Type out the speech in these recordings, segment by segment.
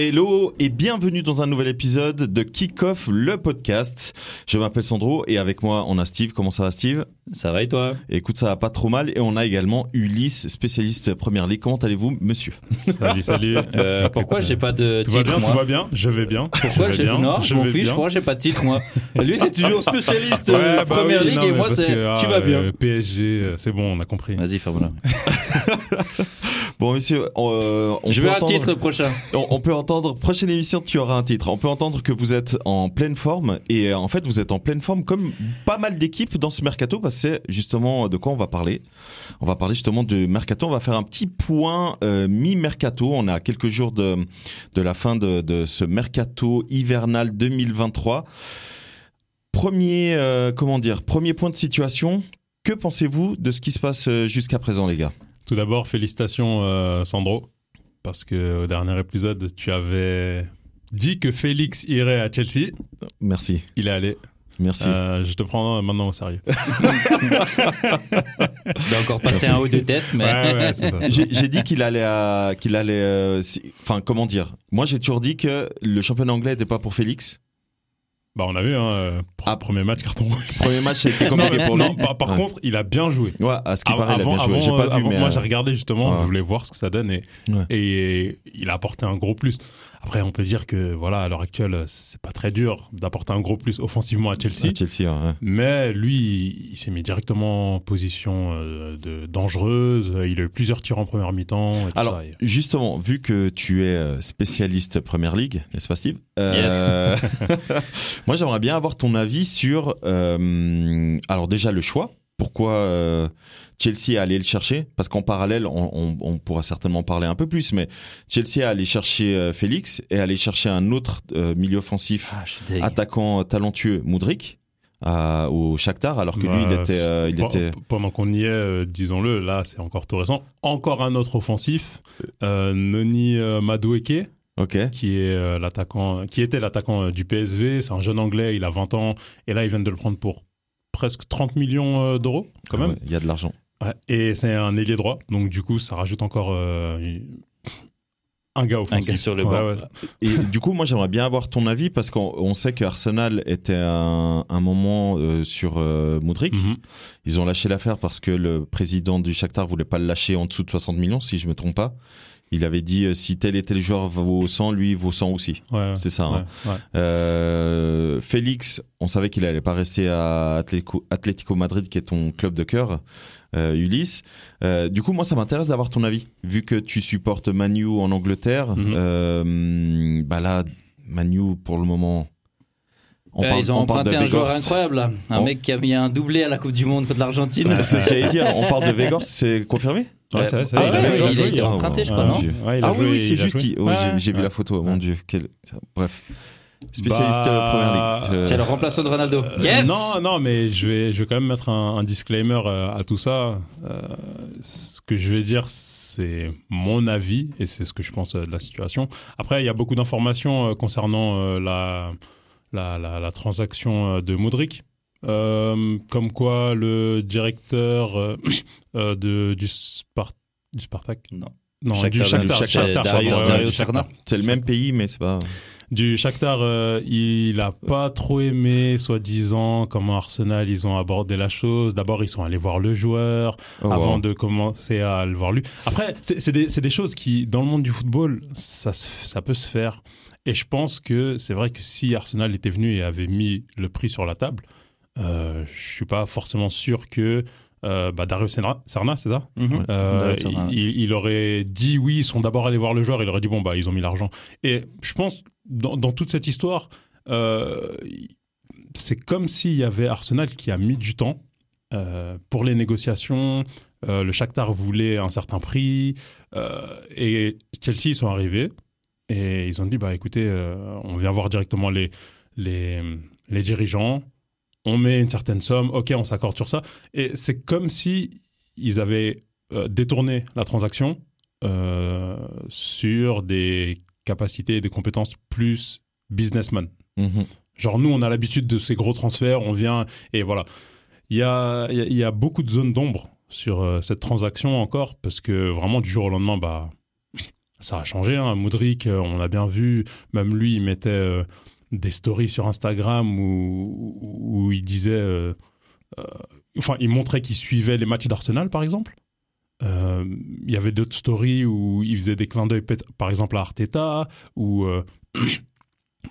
Hello et bienvenue dans un nouvel épisode de Kick Off, le podcast. Je m'appelle Sandro et avec moi on a Steve. Comment ça va Steve? Ça va et toi? Écoute, ça va pas trop mal et on a également Ulysse, spécialiste Première Ligue. Comment allez-vous, monsieur? Salut, salut. Euh, pourquoi j'ai pas de Tout va titre bien, moi? tout va bien. Je vais bien. Pourquoi j'ai non, je m'en fiche. Pourquoi j'ai pas de titre moi? Lui c'est toujours spécialiste Ouais, euh, bah Première oui, Ligue non, et moi c'est tu ah, vas bien. euh, PSG, euh, c'est bon, on a compris. Vas-y ferme-la. Bon, messieurs, euh, on Je peut veux un entendre- titre prochain. On, on peut entendre, prochaine émission, tu auras un titre. On peut entendre que vous êtes en pleine forme et euh, en fait, vous êtes en pleine forme comme pas mal d'équipes dans ce mercato parce que c'est justement de quoi on va parler. On va parler justement de mercato. On va faire un petit point euh, mi-mercato. On est à quelques jours de, de la fin de, de ce mercato hivernal 2023. Premier, euh, comment dire, premier point de situation. Que pensez-vous de ce qui se passe jusqu'à présent, les gars? Tout d'abord, félicitations euh, Sandro, parce que au dernier épisode, tu avais dit que Félix irait à Chelsea. Merci, Il est allé. merci. Euh, je te prends maintenant au sérieux. Je vais encore passer un ou deux tests mais Ouais, ouais, c'est ça. J'ai j'ai dit qu'il allait, à- qu'il allait, euh, si- enfin comment dire? Moi, j'ai toujours dit que le championnat anglais n'était pas pour Félix. Bah, on a vu, hein, euh, pr- Ah. premier match carton rouge. Premier match, Non, compliqué mais- pour lui. non, par, par Ouais. contre, il a bien joué. Ouais, à ce qui Avant- paraît, il a bien avant- joué. J'ai avant, pas vu, avant- mais moi, euh, j'ai regardé justement, ouais. je voulais voir ce que ça donne et, Ouais. et il a apporté un gros plus. Après, on peut dire que voilà, à l'heure actuelle, c'est pas très dur d'apporter un gros plus offensivement à Chelsea. à Chelsea, ouais. Mais lui, il s'est mis directement en position euh, de dangereuse. Il a eu plusieurs tirs en première mi-temps. Alors, ça. Et- justement, vu que tu es euh, spécialiste Première Ligue, n'est-ce pas, Steve? Euh, Moi, j'aimerais bien avoir ton avis sur, euh, alors déjà le choix. Pourquoi euh, Chelsea est allé le chercher? Parce qu'en parallèle, on, on- on pourra certainement parler un peu plus, mais Chelsea est allé chercher euh, Félix et allé chercher un autre euh, milieu offensif Ah, attaquant talentueux, Moudric, au Shakhtar, alors que lui, il était, il Pe- était. Pendant qu'on y est, disons-le, là, c'est encore tout récent. Encore un autre offensif, Noni Madueke. Qui est euh, l'attaquant, qui était l'attaquant euh, du PSV. C'est un jeune anglais, il a 20 ans, et là ils viennent de le prendre pour presque 30 millions euh, d'euros quand même. Ouais, Il y a de l'argent. Ouais. Et c'est un ailier droit, donc du coup ça rajoute encore euh, un gars offensif. gars sur le banc. ouais. Et du coup, moi, j'aimerais bien avoir ton avis parce qu'on on sait que Arsenal était un, un moment euh, sur euh, Moudric. Mhm. Ils ont lâché l'affaire parce que le président du Shakhtar voulait pas le lâcher en dessous de 60 millions, si je me trompe pas. Il avait dit euh, si tel et tel joueur vaut 100, lui vaut 100 aussi. Ouais, C'est ça. hein. ouais. Euh, Félix, on savait qu'il allait pas rester à Atlético, Atlético Madrid, qui est ton club de cœur, euh, Ulysse. Euh, du coup, moi, ça m'intéresse d'avoir ton avis, vu que tu supportes Manu en Angleterre. Euh, bah là, Manu, pour le moment, on Euh, parle, ils ont on parle emprunté de un joueur incroyable là. Un Bon. mec qui a mis un doublé à la Coupe du Monde contre l'Argentine. C'est ce que j'allais dire. On parle de Weghorst, c'est confirmé Ouais, Euh, c'est- c'est- ah il a ouais, il joué, a été hein. emprunté, je crois, non Dieu. Ouais, il a Ah joué, oui, oui, c'est il juste. il- j'ai- vu la photo. Mon. Dieu, quel... bref. Spécialiste Bah, euh, Première Ligue. C'est Je- le remplaçant de Ronaldo. Euh, Yes Non, non, mais je vais, je vais quand même mettre un, un disclaimer euh, à tout ça. Euh, ce que je vais dire, c'est mon avis et c'est ce que je pense euh, de la situation. Après, il y a beaucoup d'informations euh, concernant euh, la, la, la, la transaction euh, de Modric. Euh, comme quoi le directeur euh, euh, de, du, Spar- du Spartak? Non. non Shakhtar du Shakhtar, c'est Shakhtar, le même pays, mais c'est pas. Du Shakhtar, euh, il a pas trop aimé, soi-disant, comment Arsenal, ils ont abordé la chose. D'abord, ils sont allés voir le joueur Oh, avant wow. de commencer à le voir lui. Après, c'est des, c'est des choses qui, dans le monde du football, ça, ça peut se faire. Et je pense que c'est vrai que si Arsenal était venu et avait mis le prix sur la table, euh, je suis pas forcément sûr que euh, bah, Dario Serna, Serna, c'est ça? Mhm. euh, il, il aurait dit oui, ils sont d'abord allés voir le joueur, il aurait dit bon, bah, ils ont mis l'argent. Et je pense, dans, dans toute cette histoire, euh, c'est comme s'il y avait Arsenal qui a mis du temps euh, pour les négociations. Le Shakhtar voulait un certain prix et Chelsea ils sont arrivés et ils ont dit bah écoutez, euh, on vient voir directement les, les, les dirigeants, on met une certaine somme, ok, on s'accorde sur ça. Et c'est comme si ils avaient euh, détourné la transaction euh, sur des capacités et des compétences plus businessman. Mhm. Genre, nous, on a l'habitude de ces gros transferts, on vient et voilà. Il y a, y a- y a beaucoup de zones d'ombre sur cette transaction encore parce que vraiment, du jour au lendemain, bah, ça a changé. Hein. Moudric, euh, on l'a bien vu, même lui, il mettait euh, des stories sur Instagram où, il disait. euh, enfin, il montrait qu'il suivait les matchs d'Arsenal, par exemple. Il y avait d'autres stories où il faisait des clins d'œil, par exemple à Arteta, euh,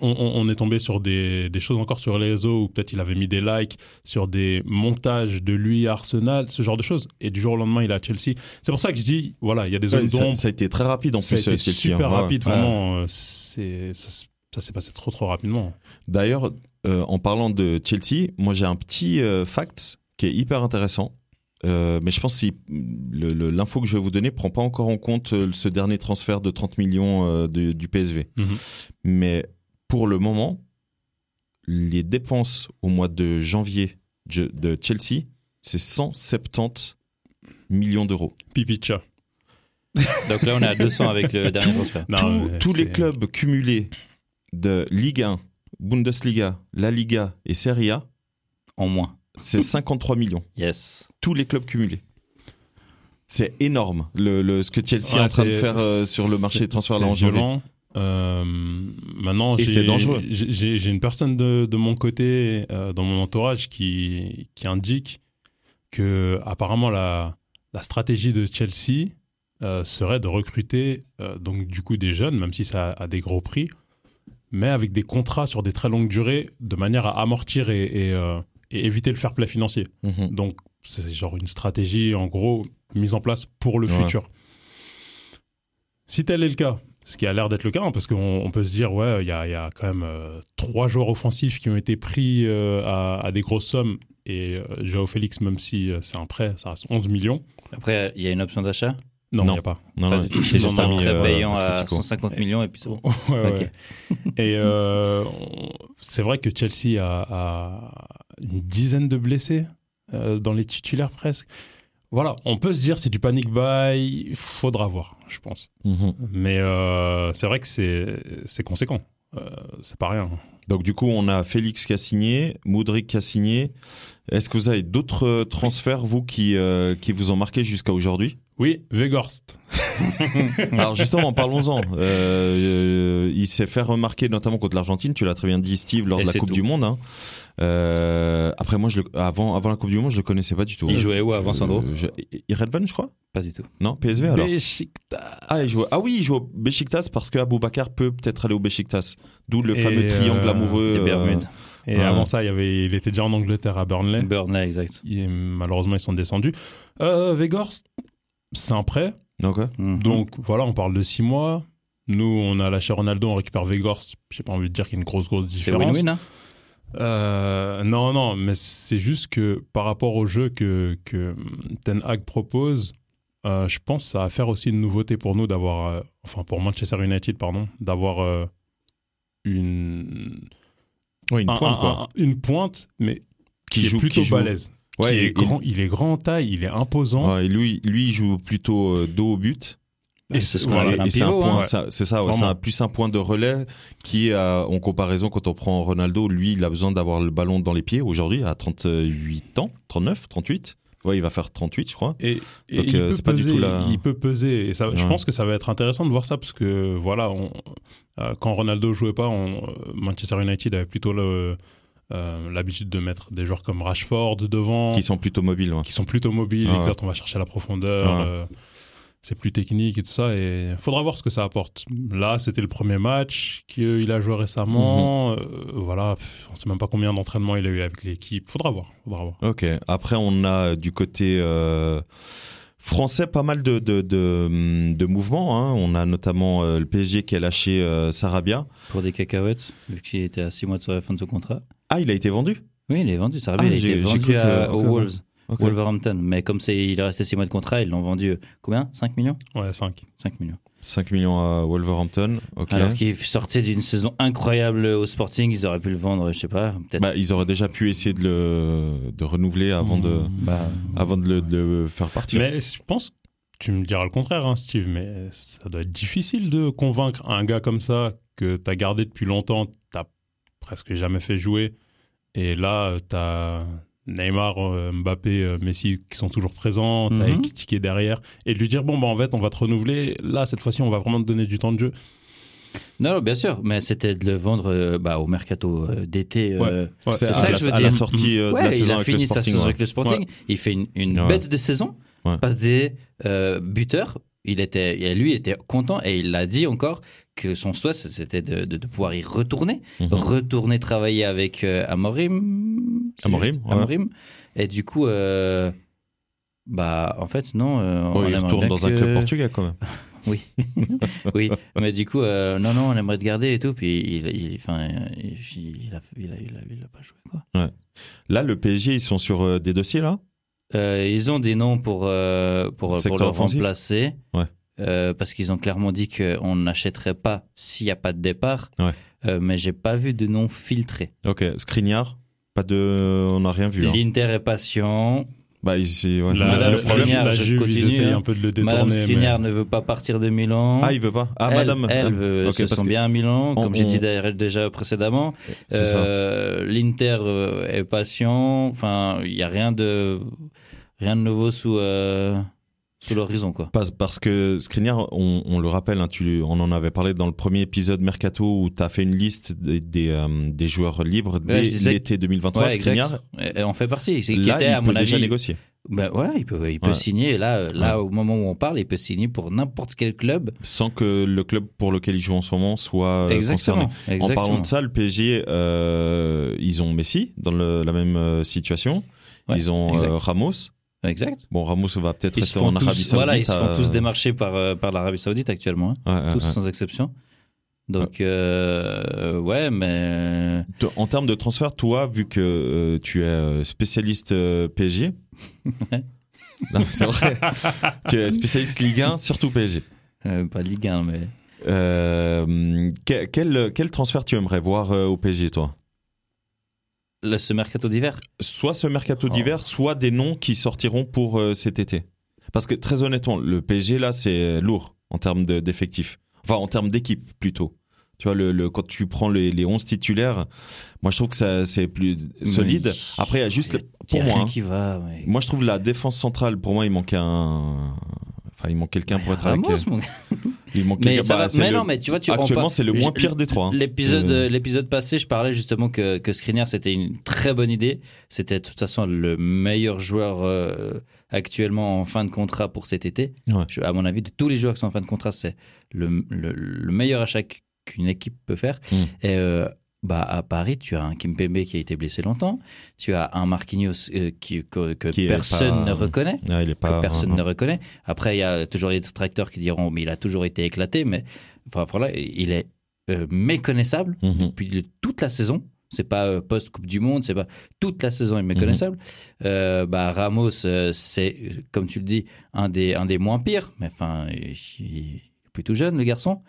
on, est tombé sur des, des choses encore sur les réseaux, où peut-être il avait mis des likes sur des montages de lui à Arsenal, ce genre de choses. Et du jour au lendemain, il est à Chelsea. C'est pour ça que je dis, voilà, il y a des zones Ouais, ça, d'ombre. ça a été très rapide en Ça plus. a euh, été Chelsea, super hein. Ouais. rapide, vraiment. euh, c'est- ça, s'est passé trop, trop rapidement. D'ailleurs, euh, en parlant de Chelsea, moi j'ai un petit euh, fact qui est hyper intéressant. Euh, mais je pense que si- l'info que je vais vous donner prend pas encore en compte euh, ce dernier transfert de 30 millions euh, de- du PSV. Mhm. Mais pour le moment, les dépenses au mois de janvier de, de Chelsea, c'est 170 millions d'euros. Pipicha. Donc là, on est à 200 avec le dernier transfert. Non, Tous- les clubs cumulés de Ligue 1, Bundesliga, La Liga et Serie A, En moins. c'est 53 millions. Yes. tous les clubs cumulés. C'est énorme le, le- ce que Chelsea Ouais, est en train de faire euh, sur le marché des transferts là en janvier. Euh, maintenant, j'ai- une personne de, de mon côté, euh, dans mon entourage, qui, qui indique que apparemment la, la stratégie de Chelsea euh, serait de recruter donc du coup des jeunes, même si ça a des gros prix, mais avec des contrats sur des très longues durées, de manière à amortir et, et, et éviter le fair play financier. Mhm. Donc, c'est genre une stratégie, en gros, mise en place pour le Ouais. futur. Si tel est le cas, ce qui a l'air d'être le cas, hein, parce qu'on on peut se dire, ouais, il y a, il y a quand même euh, trois joueurs offensifs qui ont été pris euh, à, à des grosses sommes, et euh, Joao Félix, même si euh, c'est un prêt, ça reste 11 millions. Après, il y a une option d'achat? Non, il n'y a pas. Non, Pas non, tout. ils C'est ont un prêt euh, payant à Atletico. 150 millions et puis c'est bon. Ouais, ouais. Et euh, on- c'est vrai que Chelsea a, a une dizaine de blessés euh, dans les titulaires presque. Voilà, on peut se dire c'est du panic buy, faudra voir, je pense. Mhm. Mais euh, c'est vrai que c'est c'est conséquent. Euh, c'est pas rien. Donc du coup, on a Félix qui a signé, Moudric qui a signé. Est-ce que vous avez d'autres euh, transferts, vous, qui, euh, qui vous ont marqué jusqu'à aujourd'hui? Oui, Weghorst. Alors justement, parlons-en. Euh, euh, il s'est fait remarquer notamment contre l'Argentine, tu l'as très bien dit Steve, lors Et de la Coupe tout. du Monde. hein. Euh, après moi, je le- avant, avant la Coupe du Monde, je le connaissais pas du tout. Il jouait où avant Sandro Euh, je- Irredvan, je crois Pas du tout. Non, PSV alors. Ah, il joue... ah oui, il joue au Besiktas parce que Bakar peut peut-être aller au Besiktas. D'où le Et, fameux triangle euh, amoureux. Des euh, Bermudes. Et Ouais. avant ça, il, y avait, il était déjà en Angleterre à Burnley. Burnley, exact. Et malheureusement, ils sont descendus. Euh, c'est un prêt. Donc. Mhm. Donc voilà, on parle de six mois. Nous, on a lâché Ronaldo, on récupère Weghorst. J'ai pas envie de dire qu'il y a une grosse, grosse c'est différence. win-win, hein Euh, non, non, mais c'est juste que par rapport au jeu que, que Ten Hag propose, euh, je pense que ça va faire aussi une nouveauté pour nous d'avoir, euh, enfin pour Manchester United, pardon, d'avoir une, Ouais, une un- pointe, un- quoi. un- une pointe, mais qui, Qui est joue- plutôt qui joue. balèze. Ouais, qui est grand, il est grand en taille, il est imposant. Ouais, lui, lui, il joue plutôt dos au but. Et c'est ce voilà, un point, hein. c'est ça, ouais, c'est un- plus un point de relais qui, euh, en comparaison, quand on prend Ronaldo, lui, il a besoin d'avoir le ballon dans les pieds aujourd'hui à 38 ans, 39, 38. Ouais, il va faire 38, je crois. Et, et Donc, il, euh, peut c'est pas du peser, tout la- il peut peser. Et ça, je Ouais. pense que ça va être intéressant de voir ça parce que voilà, on- euh, quand Ronaldo jouait pas, on- euh, Manchester United avait plutôt le- euh, l'habitude de mettre des joueurs comme Rashford devant, Qui sont plutôt mobiles. ouais. qui sont plutôt mobiles. Ouais. exact, on va chercher la profondeur. Ouais. euh, c'est plus technique et tout ça. Et faudra voir ce que ça apporte. Là, c'était le premier match qu'il a joué récemment. Mhm. Euh, voilà, on sait même pas combien d'entraînements il a eu avec l'équipe. Faudra voir. Faudra voir. Ok. Après, on a du côté euh, français pas mal de, de, de, de mouvements. hein. On a notamment euh, le PSG qui a lâché euh, Sarabia. Pour des cacahuètes, vu qu'il était à 6 mois de sa fin de son contrat. Ah, il a été vendu? Oui, il est vendu, va Ah, il a été vendu cru que- à- aux Wolves, Wolverhampton. Mais comme c'est, il est resté 6 mois de contrat, ils l'ont vendu, euh, combien? 5 millions? Ouais, 5. 5 millions. 5 millions à Wolverhampton. Ok. Alors qu'il sortait d'une saison incroyable au Sporting, ils auraient pu le vendre, je sais pas, peut-être. Bah, ils auraient déjà pu essayer de le de renouveler avant de Bah, avant de le, de le faire partir. Mais je pense, tu me diras le contraire, hein, Steve, mais ça doit être difficile de convaincre un gars comme ça que tu as gardé depuis longtemps, tu presque jamais fait jouer, et là, tu as Neymar, euh, Mbappé, euh, Messi qui sont toujours présents, t'as Mhm. Ekitike qui est derrière, et de lui dire bon bah en fait on va te renouveler, là cette fois-ci on va vraiment te donner du temps de jeu. Non, non, bien sûr, mais c'était de le vendre euh, bah, au mercato euh, d'été. euh, Ouais. Ouais, C'est à, ça que la- je veux à la dire. sortie euh, de la il saison a avec le fini sa saison ouais. avec le Sporting. Il fait une, une Ouais. bête de saison, Ouais. passe des euh, buteurs. Il était, lui, il était content et il l'a dit encore que son souhait, c'était de, de- de pouvoir y retourner, Mhm. retourner travailler avec euh, Amorim. Amorim, ouais. Amorim. Et du coup, euh, bah, en fait, non. euh, on il retourne dans un club portugais quand même. oui, oui, mais du coup, non, non, on aimerait te garder et tout. Puis, il, il, enfin, il, a, il, a, il, a, il a pas joué quoi. Là, le PSG, ils sont sur des dossiers là? Ils ont des noms pour pour, le remplacer. Ouais. Euh, parce qu'ils ont clairement dit qu'on n'achèterait pas s'il n'y a pas de départ. Ouais. Euh, mais j'ai pas vu de nom filtré. Ok, Skriniar, pas de, on n'a rien vu. hein. L'Inter est patient. Bah, ici, ouais. La, Madame le problème, Skriniar, la je Juve, continue, hein. un peu de le Madame détourner. Skriniar mais- ne veut pas partir de Milan. Ah, il veut pas. Ah, elle, madame. elle veut, ok, se sent bien à Milan, on- comme j'ai dit déjà précédemment. C'est ça. Euh, L'Inter euh, est patient. Enfin, il n'y a rien de, rien de nouveau sous, euh, sous l'horizon, quoi. Parce, parce que Skriniar, on, on le rappelle, hein, tu, on en avait parlé dans le premier épisode Mercato où tu as fait une liste des, des, euh, des joueurs libres dès disais l'été 2023. Ouais, Skriniar. Et- on fait partie. Qui là, était, il à peut mon déjà avis, négocier. Ben ouais, il peut, il peut Ouais. signer. Là, là au moment où on parle, il peut signer pour n'importe quel club. Sans que le club pour lequel il joue en ce moment soit euh, Exactement. concerné. En parlant de ça, le PSG, euh, ils ont Messi dans le- la même situation. Ouais, ils ont euh, Ramos. Exact. Bon, Ramos va peut-être rester en Arabie tous, Saoudite. voilà, ils se font euh, tous démarcher par, euh, par l'Arabie Saoudite actuellement. hein. ouais, tous ouais. sans exception. Donc, euh, ouais, mais. Te- En termes de transfert, toi, vu que euh, tu es euh, spécialiste euh, PSG. Non, mais c'est vrai, tu es spécialiste Ligue 1, surtout PSG. euh, pas Ligue 1, mais. Euh, que- quel, quel transfert tu aimerais voir euh, au PSG, toi? Le, ce mercato d'hiver Soit ce mercato Oh. d'hiver, soit des noms qui sortiront pour euh, cet été. Parce que très honnêtement, le PSG là, c'est lourd en termes de- d'effectifs. Enfin, en termes d'équipe plutôt. Tu vois, le, le- quand tu prends les, les 11 titulaires, moi je trouve que ça c'est plus solide. Mais- Après, il y a juste, Il y a- pour il y a moi, rien hein, qui va. mais- moi je trouve la défense centrale, pour moi, il manquait un. Enfin, il manque quelqu'un pour être Ramos, avec. mon- Il manque Mais, ça bah, va- c'est mais le- non, mais tu vois, tu Actuellement, c'est le moins pire des trois. hein. L'épisode, Euh, l'épisode passé, je parlais justement que, que Skriniar, c'était une très bonne idée. C'était de toute façon le meilleur joueur euh, actuellement en fin de contrat pour cet été. Ouais. Je- à mon avis, de tous les joueurs qui sont en fin de contrat, c'est le, le, le meilleur achat qu'une équipe peut faire. Mm. Et euh, bah, à Paris, tu as un Kimpembe qui a été blessé longtemps. Tu as un Marquinhos euh, qui, que, que Qui est personne pas- ne reconnaît Ah, il est pas. que personne ne reconnaît. Après, il y a toujours les détracteurs qui diront, mais il a toujours été éclaté, mais enfin, voilà, il est euh, méconnaissable. Mhm. depuis le- toute la saison. C'est pas euh, post-Coupe du Monde, c'est pas toute la saison est méconnaissable. Euh, bah, Ramos, c'est, comme tu le dis, un des, un des moins pires, mais enfin, il est plutôt jeune, le garçon.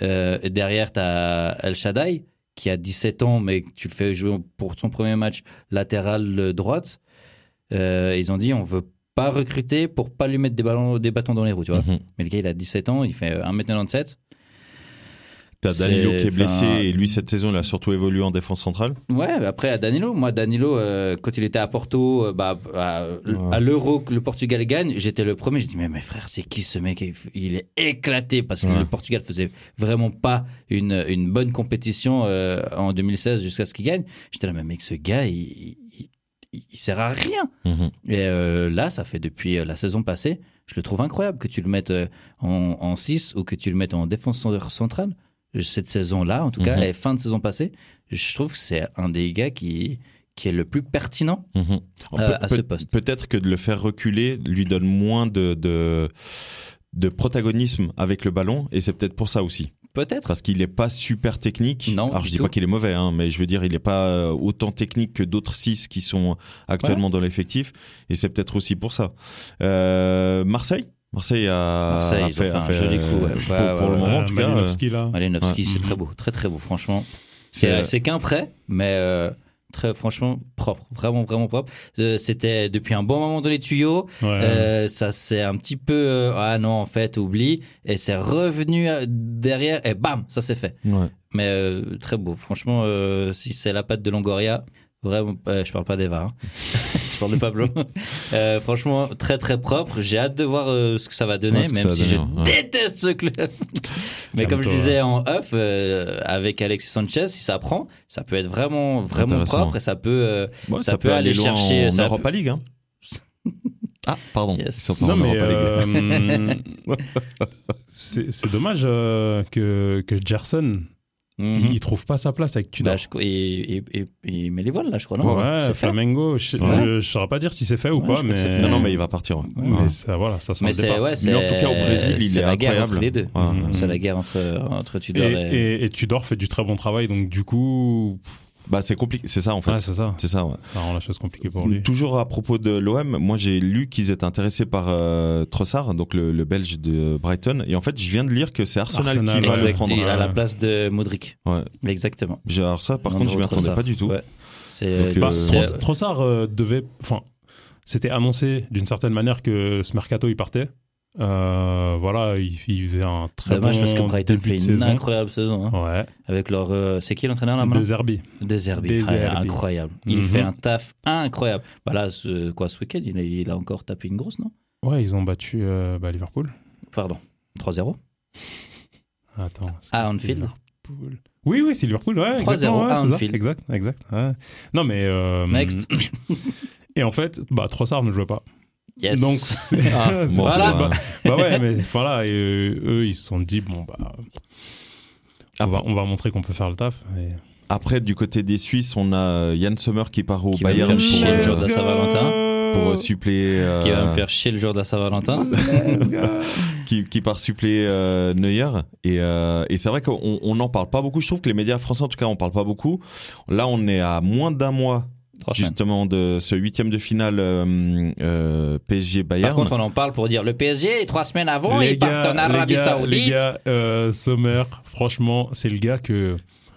Derrière, tu as El Shaddai, qui a 17 ans, mais tu le fais jouer pour son premier match latéral droite. Euh, ils ont dit, on veut pas recruter pour pas lui mettre des, ballons, des bâtons dans les roues, tu vois. Mhm. Mais le gars, il a 17 ans, il fait 1m97. T'as Danilo qui est blessé et lui cette saison il a surtout évolué en défense centrale. Ouais, après à Danilo, moi Danilo, euh, quand il était à Porto, euh, bah, à, l'Euro que le Portugal gagne, j'étais le premier. J'ai dit mais mes frères, c'est qui ce mec? Il- est éclaté parce que Ouais. le Portugal faisait vraiment pas une, une bonne compétition euh, en 2016 jusqu'à ce qu'il gagne. J'étais là mais mec, ce gars, il, il, il- il sert à rien. Mhm. Et là, ça fait depuis la saison passée, je le trouve incroyable que tu le mettes en, en 6 ou que tu le mettes en défense centrale. Cette saison-là, en tout cas, Mhm. et fin de saison passée, je trouve que c'est un des gars qui, qui est le plus pertinent Mhm. euh, Pe- à ce poste. Peut-être que de le faire reculer lui donne moins de, de, de protagonisme avec le ballon et c'est peut-être pour ça aussi. Peut-être. Parce qu'il n'est pas super technique. Non, Alors je dis tout. pas qu'il est mauvais, hein, mais je veux dire il n'est pas euh, autant technique que d'autres 6 qui sont actuellement dans l'effectif et c'est peut-être aussi pour ça. Euh, Marseille? Marseille a, Marseille, a fait, un fait, joli euh, coup, ouais. pour, Ouais, pour ouais, le moment en Euh, tout cas. euh, Malinowski, là. Malinowski, Ouais. c'est très beau, très très beau, franchement. c'est, C'est euh, c'est qu'un prêt, mais euh, très franchement propre, vraiment vraiment propre. Euh, C'était depuis un bon moment dans les tuyaux. Ouais. Euh, ça c'est un petit peu euh, ah non en fait oublie et c'est revenu euh, derrière et bam ça s'est fait. ouais. Mais euh, très beau, franchement euh, si c'est la patte de Longoria, Vraiment, euh, je parle pas d'Eva, hein. de Pablo. Euh, franchement, très très propre. J'ai hâte de voir euh, ce que ça va donner, Ouais, même va si je ouais. déteste ce club. Mais comme je disais en off, euh, avec Alexis Sanchez, si ça prend, ça peut être vraiment vraiment propre et ça peut. euh, Ouais, ça peut aller loin chercher- en ça Europa League. Hein. ah, pardon. Yes. Non, mais euh, c'est c'est dommage euh, que, que Gerson, mhm. il, il trouve pas sa place avec Tudor. Bah, je- et, et- et- il met les voiles là, je crois, non ouais, Flamengo, je, Ouais. je, je saurais pas dire si c'est fait ou Ouais, pas, mais, fait. Non, non, mais il va partir. ouais. mais Ouais. ça, voilà, ça sent Mais le c'est départ. Mais en tout cas, au Brésil, il c'est est la guerre entre les deux. Ouais. C'est la guerre entre entre Et, Tudor et, et, et Tudor fait du très bon travail, donc du coup, Bah, c'est compliqué. C'est ça, en fait. ouais, c'est ça. C'est ça, ouais. Ça rend la chose compliquée pour lui. Toujours à propos de l'OM, moi j'ai lu qu'ils étaient intéressés par euh, Trossard, donc le, le Belge de Brighton, et en fait je viens de lire que c'est Arsenal, Arsenal, qui va Exact, le prendre. il est à la place de Modric. Ouais. Exactement. Alors ça, par Non, contre, je m'y attendais Trossard. pas du tout. Ouais. C'est Donc, Bah, euh, Trossard euh, devait. Enfin, c'était annoncé d'une certaine manière que ce mercato il partait. Euh, voilà, il, il faisait un très dommage bon parce que Brighton début fait une saison. incroyable saison. hein. Ouais, Avec leur. euh, c'est qui l'entraîneur là maintenant? De Zerbi. De Zerbi. De Ah, incroyable. Il Mhm. fait un taf incroyable. Bah là, ce, quoi, ce week-end, il, a- il a encore tapé une grosse, non? Ouais, ils ont battu euh, bah, Liverpool. Pardon. 3-0. Attends. est-ce À c'était Anfield. Liverpool Oui, oui, c'est Liverpool. Ouais, 3-0 exactement, ouais, à. Anfield. Exact, exact. ouais. Non, mais. euh, Next. Et en fait, bah, Trossard ne jouait pas. Yes. Donc, c'est- Ah, bon, Voilà. bah, bah ouais, mais voilà, et, euh, eux, ils se sont dit, bon, bah. On va, on va montrer qu'on peut faire le taf. et- Après, du côté des Suisses, on a Yann Sommer qui part au Qui va me Bayern faire chier pour, le euh, jour de la Saint-Valentin. pour euh, suppléer. euh, Qui va me faire chier le jour de la Saint-Valentin. qui, qui part suppléer euh, Neuer. Et, euh, et c'est vrai qu'on on n'en parle pas beaucoup. Je trouve que les médias français, en tout cas, on parle pas beaucoup. Là, on est à moins d'un mois. Justement de ce huitième de finale euh, euh, PSG Bayern. Par contre, on en parle pour dire le PSG, trois semaines avant, Les ils partent en gars, Arabie les gars, Saoudite. Les gars, euh, Sommer, franchement, c'est le gars que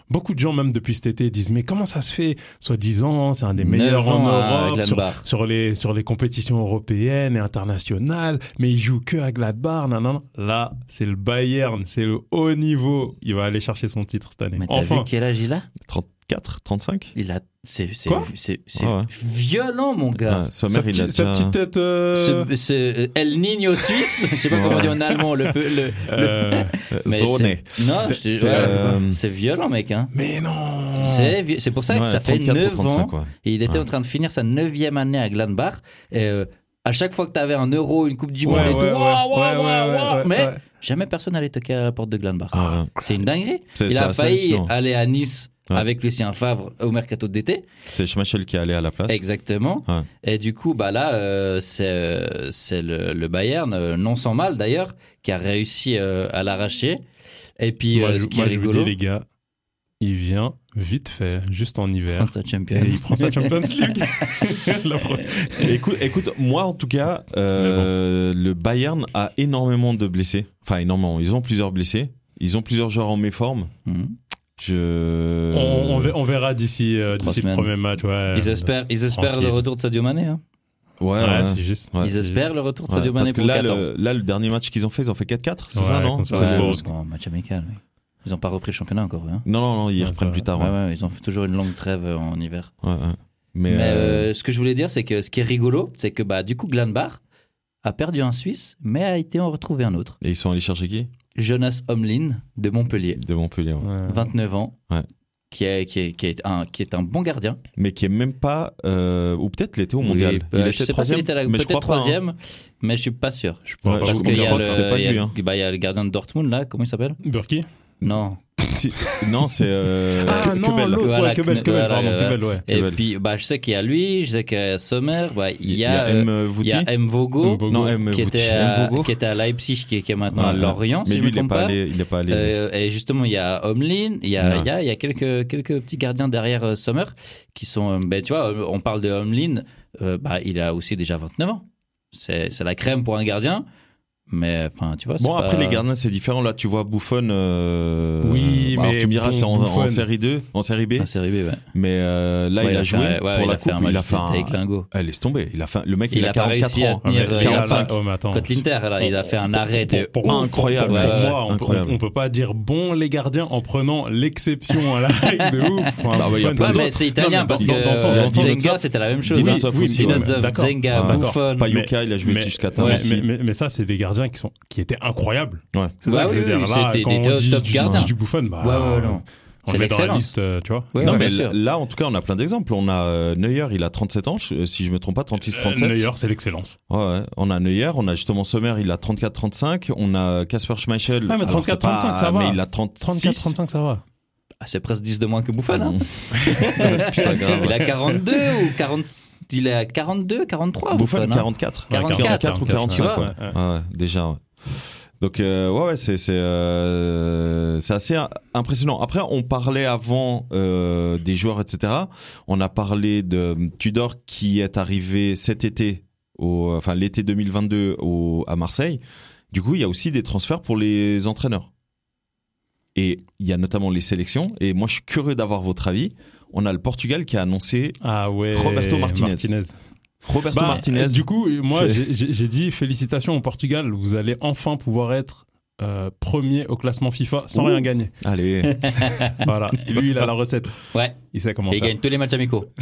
beaucoup de gens, même depuis cet été, disent Mais comment ça se fait? Soi-disant, c'est un des meilleurs en Europe sur, les, sur les compétitions européennes et internationales, mais il joue que à Gladbach. Non, non, non. Là, c'est le Bayern, c'est le haut niveau. Il va aller chercher son titre cette année. Mais t'as Enfin, vu quel âge il a 34, 35 Il a. C'est c'est- Quoi c'est- c'est Ah ouais. violent, mon gars. Sa, il a petite, sa déjà- petite tête. euh, Ce, ce- El Niño suisse, je sais pas comment on dit en allemand, le, peu- le, euh, Euh, Zone. c'est- Non, je te- C'est, ouais, euh, c'est violent, mec. Hein. mais non C'est vi- c'est pour ça que ouais, ça fait 34 ou 9 35, ans. quoi. Et il était Ouais. en train de finir sa neuvième année à Gladbach. Et euh, à chaque fois que tu avais un euro, une Coupe du Monde Ouais, et tout, ouais, waouh, ouais, waouh, ouais, waouh, ouais, waouh, ouais, mais ouais. jamais personne n'allait toquer à la porte de Gladbach. Ah, C'est une dinguerie. C'est- Il a failli aller à Nice Ouais. avec Lucien Favre au mercato d'été. C'est Schmeichel qui est allé à la place. Exactement. Ouais. Et du coup, bah là, euh, c'est euh, c'est le, le Bayern, euh, non sans mal d'ailleurs, qui a réussi euh, à l'arracher. Et puis, Moi, euh, je- ce qui moi, est je vous rigolo, dis, les gars, il vient vite fait, juste en hiver. France de Champions. Et il prend sa Champions League. Écoute, écoute, moi en tout cas, euh, le Bayern a énormément de blessés. Enfin, énormément. Ils ont plusieurs blessés. Ils ont plusieurs joueurs en méforme. Mhm. Je. on, on ver- on verra d'ici euh, le premier match. Ouais, Ils espèrent, ils espèrent le retour de Sadio Mané. hein. Ouais, Ouais, ouais. c'est juste. Ouais, ils espèrent le retour de Ouais, Sadio Mané parce que pour là 14. le, là, le dernier match qu'ils ont fait, ils ont fait 4-4, c'est Ouais, ça, non C'est- bon, match amical. oui. Ils n'ont pas repris le championnat encore. Hein. Non, non, non, ils Ouais, reprennent plus tard. Ouais, Ouais, ouais, ils ont fait toujours une longue trêve euh, en hiver. Ouais, ouais. Mais, Mais euh, euh, ce que je voulais dire, c'est que ce qui est rigolo, c'est que bah, du coup, Gladbach a perdu un Suisse, mais a été en retrouvé un autre. et ils sont allés chercher qui? Jonas Omlin de Montpellier, De Montpellier. ouais. Ouais. 29 ans, Ouais. qui, est, qui, est, qui, est un, qui est un bon gardien. Mais qui est même pas. euh, ou peut-être l'été au mondial. euh, il je était sais pas s'il troisième. était là, je peut-être hein. troisième, mais je suis pas sûr. Je Ouais, pas je crois qu'il y, a que le- c'était pas il y a lui, le- hein. bah, il y a le gardien de Dortmund, là, comment il s'appelle? Burki Non. Si- non, c'est. euh, Ah Que- non, Voilà, ouais, Kne- Quebel, voilà, pardon, ouais. Et puis, bah, je sais qu'il y a lui, je sais qu'il y a Sommer, bah, il y a, M. euh, il y a M. Vogo, Mvogo. Non, M. qui, était à, Vogo. qui était à Leipzig, qui, qui est maintenant à Lorient, Mais si je lui, me trompe pas allé. Il est pas allé. Euh, et justement, il y a Omlin, il y a, il y a, il y a quelques, quelques petits gardiens derrière euh, Sommer qui sont. euh, ben, tu vois, euh, on parle de Omlin, euh, bah, il a aussi déjà 29 ans. C'est c'est la crème pour un gardien. Mais enfin, tu vois. Bon, après, pas- les gardiens, c'est différent. Là, tu vois Buffon. euh, Oui, alors, mais tu me diras, bon, c'est en, en série 2, en série B. En série B, ouais. Mais euh, là, Ouais, il a fait joué un- ouais, pour il la coupe. match Il a de fait un. avec Lingo. Elle laisse tomber. Il a fait... Le mec, il, Il a a pas 44 réussi à ans. tenir, Ah, mais euh, il a- 45. oh. Contre l'Inter, là, il a fait un arrêt de Pour, pour, ouf. incroyable. Pour, moi, on, peut, incroyable. on peut pas dire bon les gardiens en prenant l'exception à la règle de ouf. Bah ouais, mais c'est italien parce que Zenga, c'était la même chose. Dinozov. Zenga. Buffon. Payuka, il a joué jusqu'à mais ça, c'est des gardiens qui, sont, qui étaient incroyables. Ouais. C'est ça Bah que je oui, veux dire. oui, Là, c'était quand des on top- dit top du, gardiens. du Buffon, bah, Ouais, ouais, non. on C'est le met dans la l'excellence. liste, euh, tu vois. Ouais, non, ouais, mais bien là, en tout cas, on a plein d'exemples. On a euh, Neuer, il a 37 ans, je- si je me trompe pas, 36-37. Euh, Neuer, c'est l'excellence. Ouais, ouais. On a Neuer, on a justement Sommer, il a 34-35. On a Casper Schmeichel. Ah, mais alors, c'est 34-35, ça va. Mais il a 36. 34-35, ça va. Ah, c'est presque 10 de moins que Buffon. hein. Putain, grave. Il a 42 ou 40. Il est à 42, 43. Bouffon, Buffon, hein. 44. 44, 44 ou 45, tu vois. quoi. Ouais, ouais. Ouais, ouais, déjà. ouais. Donc euh, ouais, ouais c'est c'est euh, c'est assez impressionnant. Après, on parlait avant euh, des joueurs, etc. On a parlé de Tudor qui est arrivé cet été, au, enfin l'été 2022 au, à Marseille. Du coup, il y a aussi des transferts pour les entraîneurs. Et il y a notamment les sélections. Et moi, je suis curieux d'avoir votre avis. On a le Portugal qui a annoncé Ah ouais. Roberto Martinez. Roberto Bah, Martinez. euh, Du coup, moi, j'ai dit félicitations au Portugal. Vous allez enfin pouvoir être euh, premier au classement FIFA sans Ouh. rien gagner. Allez. Voilà. Et lui, il a la recette. Ouais, Il sait comment et il faire. gagne tous les matchs amicaux.